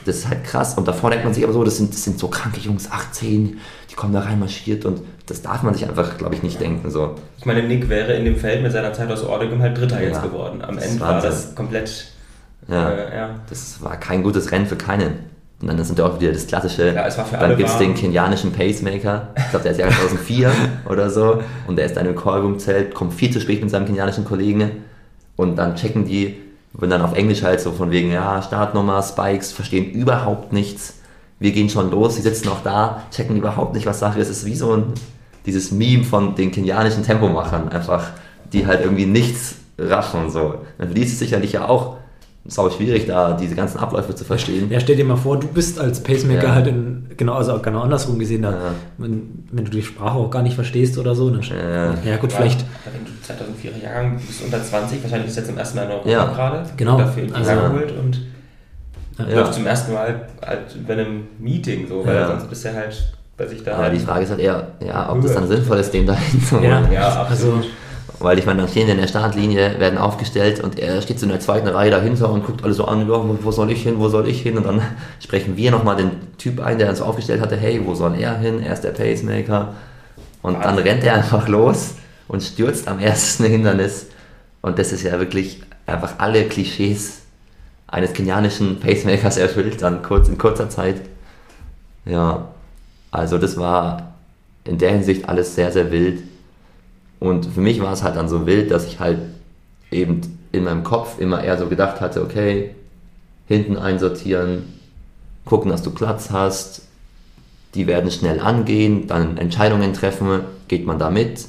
Das ist halt krass. Und davor denkt man sich aber so, das sind, das sind so kranke Jungs, 18, die kommen da rein marschiert und das darf man sich einfach, glaube ich, nicht denken. So. Ich meine, Nick wäre in dem Feld mit seiner Zeit aus Oregon halt Dritter ja, jetzt geworden. Am Ende war das komplett. Ja, äh, ja, das war kein gutes Rennen für keinen. Und dann sind ja auch wieder das klassische. Ja, es war für dann gibt es den kenianischen Pacemaker. Ich glaube, der ist Jahr [laughs] 2004 oder so. Und der ist dann im Callroom-Zelt, kommt viel zu spät mit seinem kenianischen Kollegen. Und dann checken die, wenn dann auf Englisch halt so von wegen, ja, Startnummer, Spikes, verstehen überhaupt nichts. Wir gehen schon los, sie sitzen noch da, checken überhaupt nicht, was Sache ist. Es ist wie so ein, dieses Meme von den kenianischen Tempomachern, einfach, die halt irgendwie nichts raffen. So. Man liest es sicherlich ja auch sau schwierig, da diese ganzen Abläufe zu verstehen. Ja, stell dir mal vor, du bist als Pacemaker ja. halt in, genau, also genau andersrum gesehen, da, ja. wenn, wenn, du die Sprache auch gar nicht verstehst oder so, dann ja, ja gut, vielleicht. Wenn du 2004 Jahrgang bist unter 20, wahrscheinlich bist du jetzt zum ersten Mal in Europa ja. gerade. Genau. Dafür in also, geholt und ja. läuft zum ersten Mal halt bei einem Meeting, so, weil sonst bist du halt bei sich da. Aber die Frage ist halt eher, ja, ob das dann sinnvoll ist, den dahin zu holen. Ja, ja absolut. Also, weil ich meine, dann stehen die in der Startlinie, werden aufgestellt und er steht so in der zweiten Reihe dahinter und guckt alle so an, ja, wo soll ich hin, wo soll ich hin? Und dann [laughs] sprechen wir nochmal den Typ ein, der uns aufgestellt hatte, hey, wo soll er hin? Er ist der Pacemaker. Und dann rennt er einfach los und stürzt am ersten [laughs] Hindernis. Und das ist ja wirklich einfach alle Klischees eines kenianischen Pacemakers erfüllt, dann kurz in kurzer Zeit. Ja, also das war in der Hinsicht alles sehr, sehr wild. Und für mich war es halt dann so wild, dass ich halt eben in meinem Kopf immer eher so gedacht hatte, okay, hinten einsortieren, gucken, dass du Platz hast, die werden schnell angehen, dann Entscheidungen treffen, geht man da mit,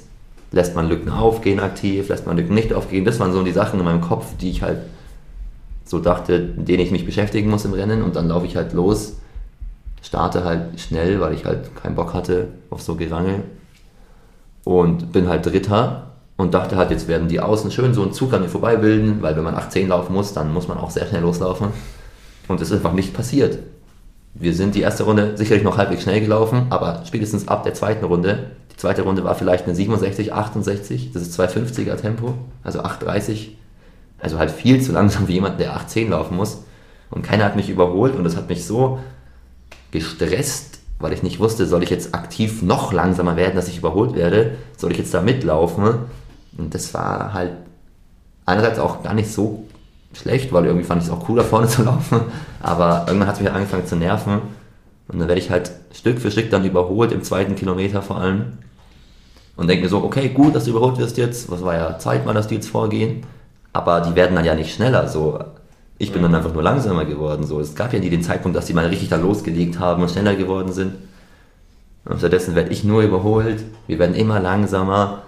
lässt man Lücken aufgehen aktiv, lässt man Lücken nicht aufgehen. Das waren so die Sachen in meinem Kopf, die ich halt so dachte, in denen ich mich beschäftigen muss im Rennen. Und dann laufe ich halt los, starte halt schnell, weil ich halt keinen Bock hatte auf so Gerangel und bin halt Dritter und dachte halt, jetzt werden die Außen schön so einen Zug an mir vorbei bilden, weil wenn man 18 laufen muss, dann muss man auch sehr schnell loslaufen. Und das ist einfach nicht passiert. Wir sind die erste Runde sicherlich noch halbwegs schnell gelaufen, aber spätestens ab der zweiten Runde, die zweite Runde war vielleicht eine 67, 68, das ist 250er Tempo, also 830, also halt viel zu langsam wie jemand, der 18 laufen muss. Und keiner hat mich überholt und das hat mich so gestresst, weil ich nicht wusste, soll ich jetzt aktiv noch langsamer werden, dass ich überholt werde, soll ich jetzt da mitlaufen? Und das war halt einerseits auch gar nicht so schlecht, weil irgendwie fand ich es auch cool, da [laughs] vorne zu laufen, aber irgendwann hat es mich angefangen zu nerven. Und dann werde ich halt Stück für Stück dann überholt, im zweiten Kilometer vor allem. Und denke mir so, okay, gut, dass du überholt wirst jetzt, was war ja Zeit mal, dass die jetzt vorgehen, aber die werden dann ja nicht schneller, so ich bin dann einfach nur langsamer geworden. So. Es gab ja nie den Zeitpunkt, dass die mal richtig da losgelegt haben und schneller geworden sind. Und stattdessen werde ich nur überholt. Wir werden immer langsamer.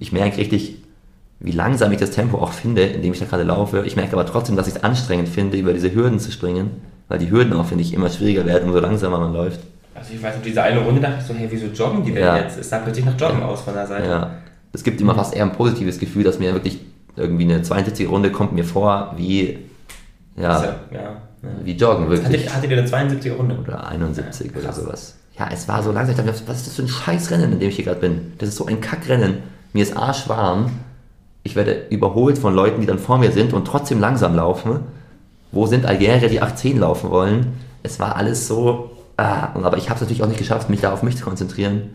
Ich merke richtig, wie langsam ich das Tempo auch finde, in dem ich da gerade laufe. Ich merke aber trotzdem, dass ich es anstrengend finde, über diese Hürden zu springen, weil die Hürden auch, finde ich, immer schwieriger werden, umso langsamer man läuft. Also ich weiß nicht, diese eine Runde dachte ich so, hey, wieso joggen die denn ja. jetzt? Es sah plötzlich nach Joggen aus von der Seite. Ja. Es gibt immer fast eher ein positives Gefühl, dass mir wirklich irgendwie eine 72 Runde kommt mir vor wie ja, ja, ja, wie joggen, wirklich. Hattet, hattet ihr eine 72er Runde? Oder 71 ja, oder sowas. Ja, es war so langsam. Ich dachte, was ist das für ein Scheißrennen, in dem ich hier gerade bin? Das ist so ein Kackrennen. Mir ist arschwarm. Ich werde überholt von Leuten, die dann vor mir sind und trotzdem langsam laufen. Wo sind Algerier, die 810 laufen wollen? Es war alles so. Ah, aber ich habe es natürlich auch nicht geschafft, mich da auf mich zu konzentrieren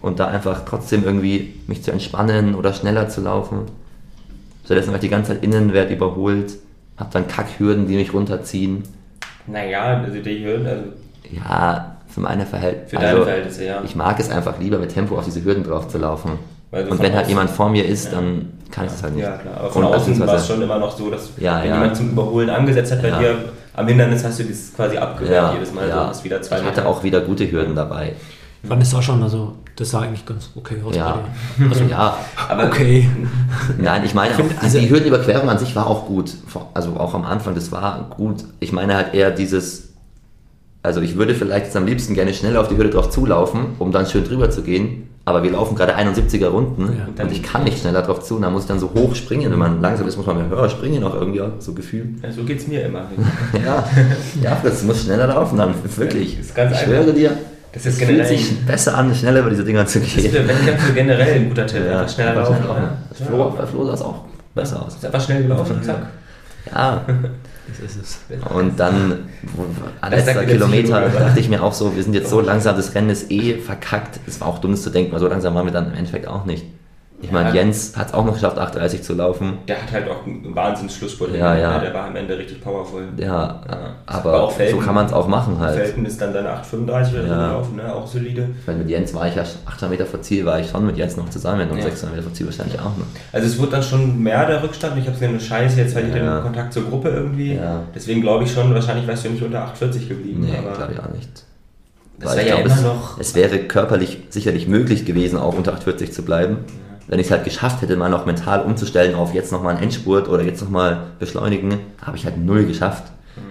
und da einfach trotzdem irgendwie mich zu entspannen oder schneller zu laufen. Stattdessen war ich die ganze Zeit Innenwert überholt, hab dann Kackhürden, die mich runterziehen. Naja, also die Hürden, also Ja, für meine Verhältnisse. für deine Verhältnisse, ja. Ich mag es einfach lieber mit Tempo auf diese Hürden drauf zu laufen. Und wenn halt jemand vor mir ist, dann kann ich das halt nicht. Ja, klar. Aber von Und außen war es schon immer noch so, dass Ja, wenn ja. jemand zum Überholen angesetzt hat bei Ja. dir, am Hindernis hast du das quasi abgewehrt Ja, jedes Mal. ja. So, wieder zwei ich hatte auch wieder gute Hürden dabei. Ich fand es auch schon, also das sah eigentlich ganz okay aus Ja. [laughs] Also, Ja, Aber okay. [laughs] Nein, ich meine, auch, finde, also diese- die Hürdenüberquerung an sich war auch gut. Also auch am Anfang, das war gut. Ich meine halt eher dieses, also ich würde vielleicht jetzt am liebsten gerne schneller auf die Hürde drauf zulaufen, um dann schön drüber zu gehen. Aber wir laufen gerade 71er Runden Ja. und ich kann nicht schneller drauf zu. Und dann muss ich dann so hoch springen. Wenn man langsam ist, muss man mehr höher springen, auch irgendwie so Gefühl. Ja, so geht es mir immer. [laughs] Ja, ja, das muss schneller laufen dann. Wirklich. Ist ganz ich einfach. schwöre dir, Das ist es fühlt generell sich besser an, schneller über diese Dinger zu das ist gehen. für Wettkämpfe generell ein guter Tipp. einfach schneller laufen. schneller ja. Flo, bei Flo sah es auch besser aus. Ist einfach schnell gelaufen, zack. Ja, [laughs] Das ist es. Und dann, an letzter Kilometer, dachte ich mir auch so, wir sind jetzt so langsam, das Rennen ist eh verkackt. Es war auch dumm, zu denken, weil so langsam waren wir dann im Endeffekt auch nicht. Ich meine. Jens hat es auch noch geschafft, 8,30 zu laufen. Der hat halt auch einen Wahnsinns-Schlussspurt. Ja, ja. ne? Der war am Ende richtig powerful. Ja, Ja. aber, Aber auch Felten. so kann man es auch machen halt. Felten ist dann seine 8,35 oder Ja. gelaufen, ne? auch solide. Weil mit Jens war ich ja 800 Meter vor Ziel, war ich schon mit Jens noch zusammen und Ja. 600 Meter vor Ziel wahrscheinlich auch noch. Also es wird dann schon mehr der Rückstand. Ich habe gesehen, eine Scheiße, jetzt halt Ja. den Kontakt zur Gruppe irgendwie. Deswegen glaube ich schon, wahrscheinlich wärst du nicht unter 8,40 geblieben. Nee, glaube ich auch nicht. Das Weil wäre ich ja glaube, immer es, noch- es wäre körperlich sicherlich möglich gewesen, auch unter 840 zu bleiben. Wenn ich es halt geschafft hätte, mal noch mental umzustellen auf jetzt nochmal einen Endspurt oder jetzt nochmal beschleunigen, habe ich halt null geschafft.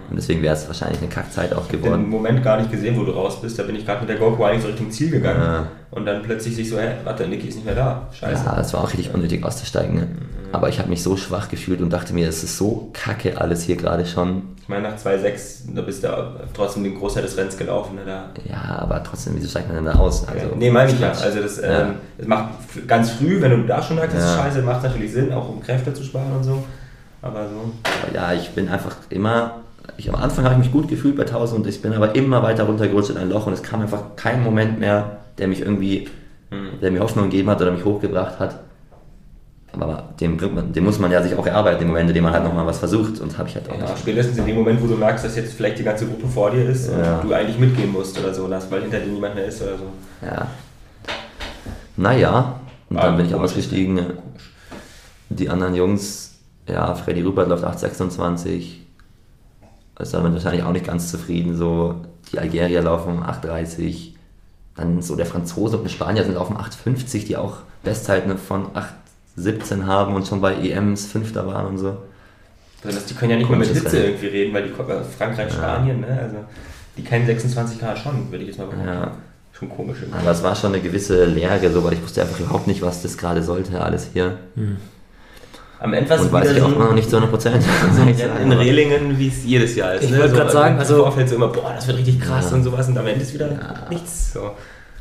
Und deswegen wäre es wahrscheinlich eine Kackzeit auch den geworden. Moment gar nicht gesehen, wo du raus bist. Da bin ich gerade mit der GoPro eigentlich so Richtung Ziel gegangen. Ja. Und dann plötzlich sich so, hä, warte, Niki ist nicht mehr da. Scheiße. Ja, es war auch richtig unnötig auszusteigen. Ne? Aber ich habe mich so schwach gefühlt und dachte mir, es ist so kacke alles hier gerade schon. Ich meine, nach 2,6, da bist du trotzdem den Großteil des Rennens gelaufen. Ne? Da Ja, aber trotzdem, wieso steigt man denn da aus? Also, nee, meine ich ja. Also das, Ja. ähm, das macht ganz früh, wenn du da schon merkst, das ist Ja. scheiße, macht natürlich Sinn, auch um Kräfte zu sparen und so. Aber so. Aber ja, ich bin einfach immer, ich, am Anfang habe ich mich gut gefühlt bei 1000 und ich bin aber immer weiter runtergerutscht in ein Loch und es kam einfach kein Moment mehr, der mich irgendwie, Hm. der mir Hoffnung gegeben hat oder mich hochgebracht hat. Aber dem, dem muss man ja sich auch erarbeiten, im Moment, in dem man halt nochmal was versucht und habe ich halt auch Ja, nicht. spätestens in dem Moment, wo du merkst, dass jetzt vielleicht die ganze Gruppe vor dir ist Ja. und du eigentlich mitgehen musst oder so, weil hinter dir niemand mehr ist oder so. Ja. Naja, und Ah, dann bin ich ausgestiegen. Die anderen Jungs, ja, Freddy Rupert läuft 8,26. Ist damit wahrscheinlich auch nicht ganz zufrieden. So, die Algerier laufen 8,30. Dann so der Franzose und ein Spanier sind laufen 8,50, die auch Bestzeiten von 8,17 haben und schon bei EMs Fünfter waren und so. Also das, die können ja nicht mal mit Hitze Rennen. irgendwie reden, weil die kommen aus Frankreich, Ja. Spanien, ne? Also die kennen 26 Grad schon, würde ich jetzt mal behaupten. Ja. Schon komisch. irgendwie. Aber es war schon eine gewisse Leere, so, weil ich wusste einfach überhaupt nicht, was das gerade sollte, alles hier. Am Ende war es Und weiß wieder ich auch so immer noch nicht zu 100 Prozent. [laughs] in Rehlingen, wie es jedes Jahr ist. Ich ne? wollte so, grad sagen, im also- Vorfeld so immer, boah, das wird richtig krass Ja. und sowas und am Ende ist wieder Ja. nichts. So.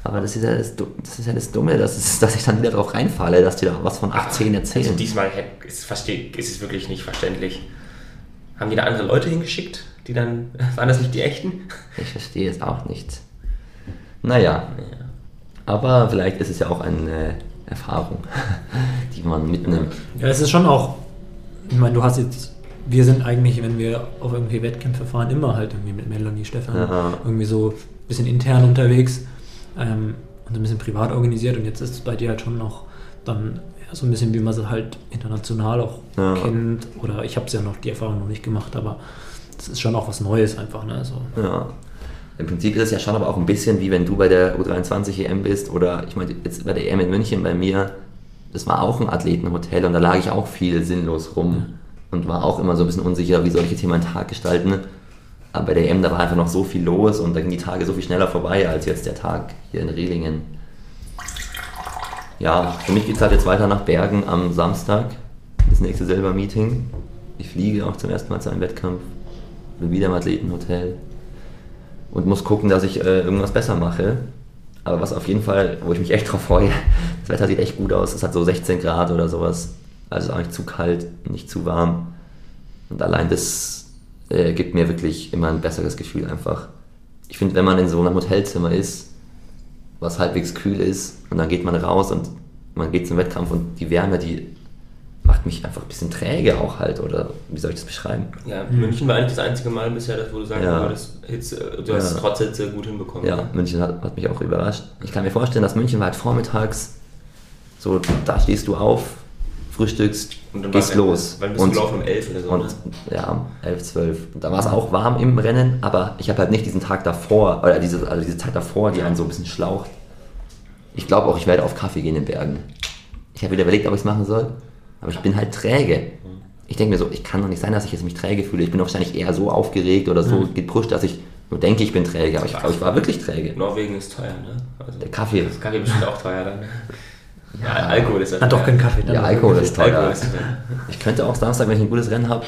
Aber das ist ja das, das, ist ja das Dumme, dass, es, dass ich dann wieder drauf reinfalle, dass die da was von 18 erzählen. Also diesmal ist, ist es wirklich nicht verständlich. Haben die da andere Leute hingeschickt, die dann, [laughs] waren das nicht die echten? ich verstehe es auch nicht. Naja, aber vielleicht ist es ja auch eine Erfahrung, [laughs] die man mitnimmt. Ja, es ist schon auch, ich meine, du hast jetzt, wir sind eigentlich, wenn wir auf irgendwie Wettkämpfe fahren, immer halt irgendwie mit Melanie, Stefan, Ja. irgendwie so ein bisschen intern unterwegs ähm, und ein bisschen privat organisiert und jetzt ist es bei dir halt schon noch dann ja, so ein bisschen, wie man es halt international auch Ja. kennt oder ich habe es ja noch, die Erfahrung noch nicht gemacht, aber es ist schon auch was Neues einfach, ne, so. Ja. Im Prinzip ist es ja schon aber auch ein bisschen wie wenn du bei der U23 EM bist oder ich meine jetzt bei der EM in München bei mir, das war auch ein Athletenhotel und da lag ich auch viel sinnlos rum und war auch immer so ein bisschen unsicher, wie soll ich jetzt hier meinen Tag gestalten. Aber bei der EM, da war einfach noch so viel los und da gingen die Tage so viel schneller vorbei als jetzt der Tag hier in Rehlingen. Ja, für mich geht es halt jetzt weiter nach Bergen am Samstag, das nächste Silber-Meeting. Ich fliege auch zum ersten Mal zu einem Wettkampf, bin wieder im Athletenhotel und muss gucken, dass ich äh, irgendwas besser mache. Aber was auf jeden Fall, wo ich mich echt drauf freue, [laughs] das Wetter sieht echt gut aus. Es hat so 16 Grad oder sowas. Also auch nicht zu kalt, nicht zu warm. Und allein das äh, gibt mir wirklich immer ein besseres Gefühl einfach. Ich finde, wenn man in so einem Hotelzimmer ist, was halbwegs kühl ist, und dann geht man raus und man geht zum Wettkampf und die Wärme, die macht mich einfach ein bisschen träge auch halt, oder wie soll ich das beschreiben? Ja, München war eigentlich das einzige Mal bisher, dass, wo du sagst, Ja. das Hitze, du hast Ja. trotz Hitze gut hinbekommen. Ja, ne? München hat, hat mich auch überrascht. Ich kann mir vorstellen, dass München war halt vormittags, so da stehst du auf, frühstückst, Und dann gehst los. Wann bist du gelaufen? Um 11 oder so, Und ne? ja, um 11, 12. Und da war es auch warm im Rennen, aber ich habe halt nicht diesen Tag davor, oder diese, also diese Zeit davor, die einen so ein bisschen schlaucht. Ich glaube auch, ich werde auf Kaffee gehen in Bergen. Ich habe wieder überlegt, ob ich es machen soll, aber ich bin halt träge. Ich denke mir so, ich kann doch nicht sein, dass ich jetzt mich träge fühle. Ich bin wahrscheinlich eher so aufgeregt oder so gepusht, dass ich nur denke, ich bin träge, aber ich glaube, ich war wirklich träge. Norwegen ist teuer, ne? Also, Der Kaffee. das Kaffee bestimmt auch teuer dann. Ja, Alkohol ist ja Ah, doch teuer. kein Kaffee. dann Ja, Alkohol ist teuer. Alkohol ist teuer. Ich könnte auch Samstag, wenn ich ein gutes Rennen habe,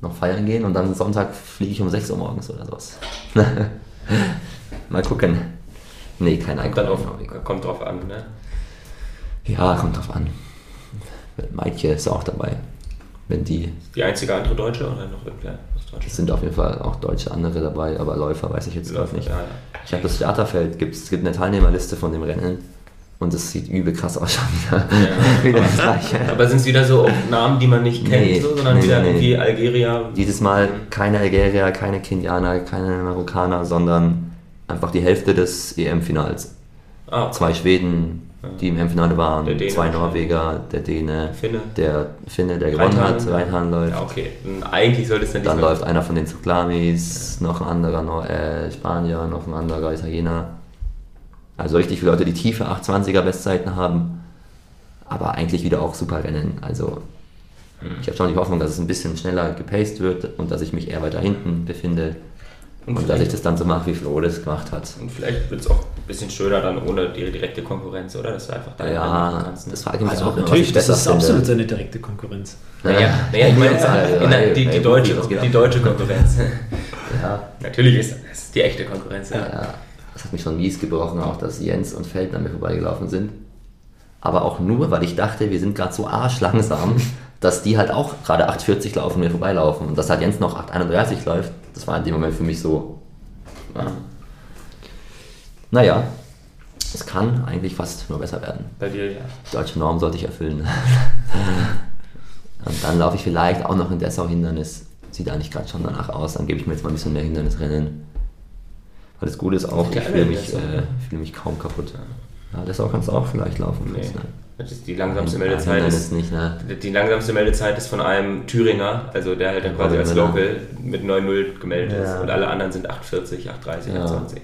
noch feiern gehen und dann Sonntag fliege ich um 6 Uhr morgens oder sowas. [laughs] Mal gucken. Nee, kein Kommt, Alkohol. dann auf, kommt drauf an, ne? Ja, kommt drauf an. Maitje ist auch dabei. Wenn die, Die einzige andere Deutsche oder noch irgendwer aus es Deutschland? sind auf jeden Fall auch deutsche andere dabei, aber Läufer weiß ich jetzt gerade nicht. Ja, ja. Ich habe das Starterfeld, gibt's, es gibt eine Teilnehmerliste von dem Rennen und es sieht übel krass aus schon wieder. [laughs] wieder das gleiche. Aber sind es wieder so Namen, die man nicht kennt, Nee, so, sondern nee, wieder nee. irgendwie Algerier? Dieses Mal keine Algerier, keine Kenianer, keine Marokkaner, sondern einfach die Hälfte des EM-Finals. Ah, okay. Zwei Schweden, die im EM-Finale waren, zwei. Norweger, der Däne, Finne. der Finne, der gewonnen hat, Reinhahn. Reinhahn läuft. Ja, okay. Eigentlich sollte es dann Dann läuft einer von den Zuklamis, noch ein anderer Nor äh, Spanier, noch ein anderer Italiener. Also richtig viele Leute, die tiefe 820er Bestzeiten haben, aber eigentlich wieder auch super rennen. Also ich habe schon die Hoffnung, dass es ein bisschen schneller gepaced wird und dass ich mich eher weiter hinten befinde Und und, dass ich das dann so mache, wie Flo das gemacht hat. Und vielleicht wird es auch ein bisschen schöner dann ohne die direkte Konkurrenz, oder? Dass du einfach machen Ja, kannst, ne? das frage ich mich Also auch immer, was natürlich, ich das ist finde. absolut seine direkte Konkurrenz. Naja, naja ich meine, Ja, die, die, deutsche, die deutsche [laughs] Konkurrenz. Ja, Natürlich ist das die echte Konkurrenz. Ja. Ja, das hat mich schon mies gebrochen, auch dass Jens und Feld an mir vorbeigelaufen sind. Aber auch nur, weil ich dachte, wir sind gerade so arschlangsam, [laughs] dass die halt auch gerade 8,40 laufen, mir vorbeilaufen. Und dass halt Jens noch 8,31 läuft, das war in dem Moment für mich so. Ja. Naja, es kann eigentlich fast nur besser werden. Bei dir, ja. Die deutsche Norm sollte ich erfüllen. [laughs] Und dann laufe ich vielleicht auch noch in Dessau-Hindernis. Sieht eigentlich gerade schon danach aus. Dann gebe ich mir jetzt mal ein bisschen mehr Hindernisrennen. Weil das Gute ist auch, ich fühle mich, äh, ich fühle mich kaum kaputt. Ja, Dessau kannst du auch vielleicht laufen. Nee. Chris, ne? Das ist die langsamste Ein- Meldezeit. ein Ist, nicht, ne? die langsamste Meldezeit ist von einem Thüringer, also der halt dann quasi als. Local mit 9-0 gemeldet ist. Ja. Und alle anderen sind 8,40, 8,30, Ja. 8,20.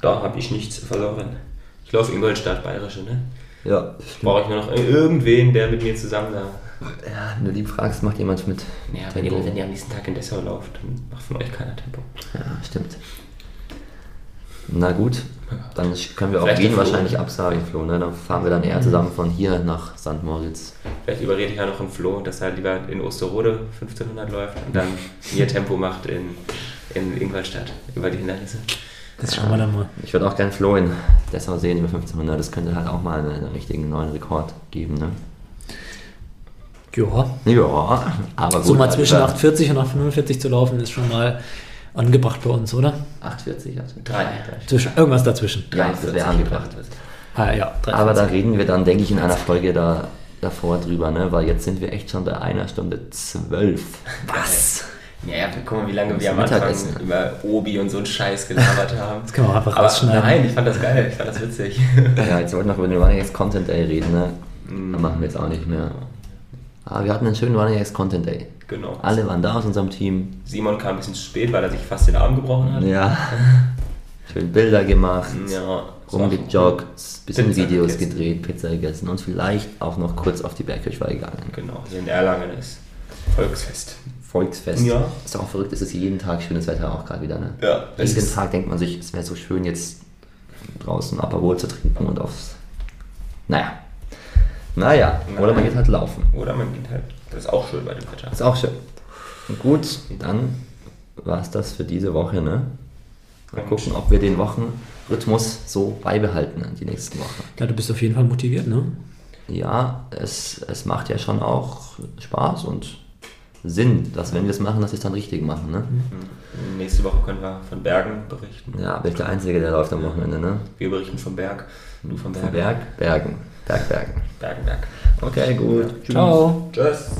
Da habe ich nichts verloren. Ich laufe Ingolstadt, Bayerische, ne? Ja, Brauche ich nur noch irgendwen, der mit mir zusammen da. ja, wenn du lieb fragst, macht jemand mit. Ja, wenn ihr, wenn ihr am nächsten Tag in Dessau lauft, dann macht von euch keiner Tempo. Ja, stimmt. Na gut, dann können wir auch Vielleicht Wien wahrscheinlich absagen, Flo. Ne? Dann fahren wir dann eher zusammen von hier nach St. Moritz. Vielleicht überrede ich ja noch einen Flo, dass er lieber in Osterode 1500 läuft und dann mir Tempo macht in, in Ingolstadt über die Hindernisse. Das schauen wir dann mal. Ich würde auch gern Flo in Dessau sehen über 1500. Das könnte halt auch mal einen, einen richtigen neuen Rekord geben. Ne? Ja, Ja, aber gut. so mal also zwischen über 8,40 und 8,45 zu laufen, ist schon mal angebracht bei uns, oder? 840, 840. Drei. Zwischen, irgendwas dazwischen. Ja, das wäre angebracht. Ah, ja, 3,40. Aber da reden wir dann, denke ich, in einer Folge da, davor drüber, ne? weil jetzt sind wir echt schon bei einer Stunde zwölf. Was? Ja, ja, guck mal, wie lange wir am Anfang Mittagessen. über Obi und so einen Scheiß gelabert haben. Das können wir auch einfach Aber rausschneiden. nein, ich fand das geil, ich fand das witzig. Ja, jetzt wollten wir noch über den Running X Content Day reden, ne? Mm. Das machen wir jetzt auch nicht mehr. Aber wir hatten einen schönen Running X Content Day. Genau. Alle waren da aus unserem Team. Simon kam ein bisschen zu spät, weil er sich fast den Arm gebrochen hat. Ja. Schön Bilder gemacht, Ja, rumgejoggt, bisschen Pizza Videos gegessen. gedreht, Pizza gegessen und vielleicht auch noch kurz auf die Bergkirchweih gegangen. Genau, hier in Erlangen ist Volksfest. Volksfest. Ja. Ist auch verrückt, es ist jeden Tag schönes Wetter auch gerade wieder. Ne? Ja, es jeden Tag denkt man sich, es wäre so schön, jetzt draußen Aperol zu trinken und aufs. Naja. Naja, oder man geht halt laufen. Oder man geht halt. Das ist auch schön bei dem Wetter. Ist auch schön. Gut, dann war es das für diese Woche, ne? Mal gucken, ob wir den Wochenrhythmus so beibehalten die nächsten Wochen. Ja, du bist auf jeden Fall motiviert, ne? Ja, es, es macht ja schon auch Spaß und Sinn, dass wenn wir es machen, dass wir es dann richtig machen, ne? Nächste Woche können wir von Bergen berichten. Ja, bin ich der Einzige, der läuft am Wochenende, ne? Wir berichten vom Berg. Du vom Berg. Von Berg, Bergen. Berg, Bergen. Bergen, Berg. Okay, gut. Ja. Ciao. Tschüss.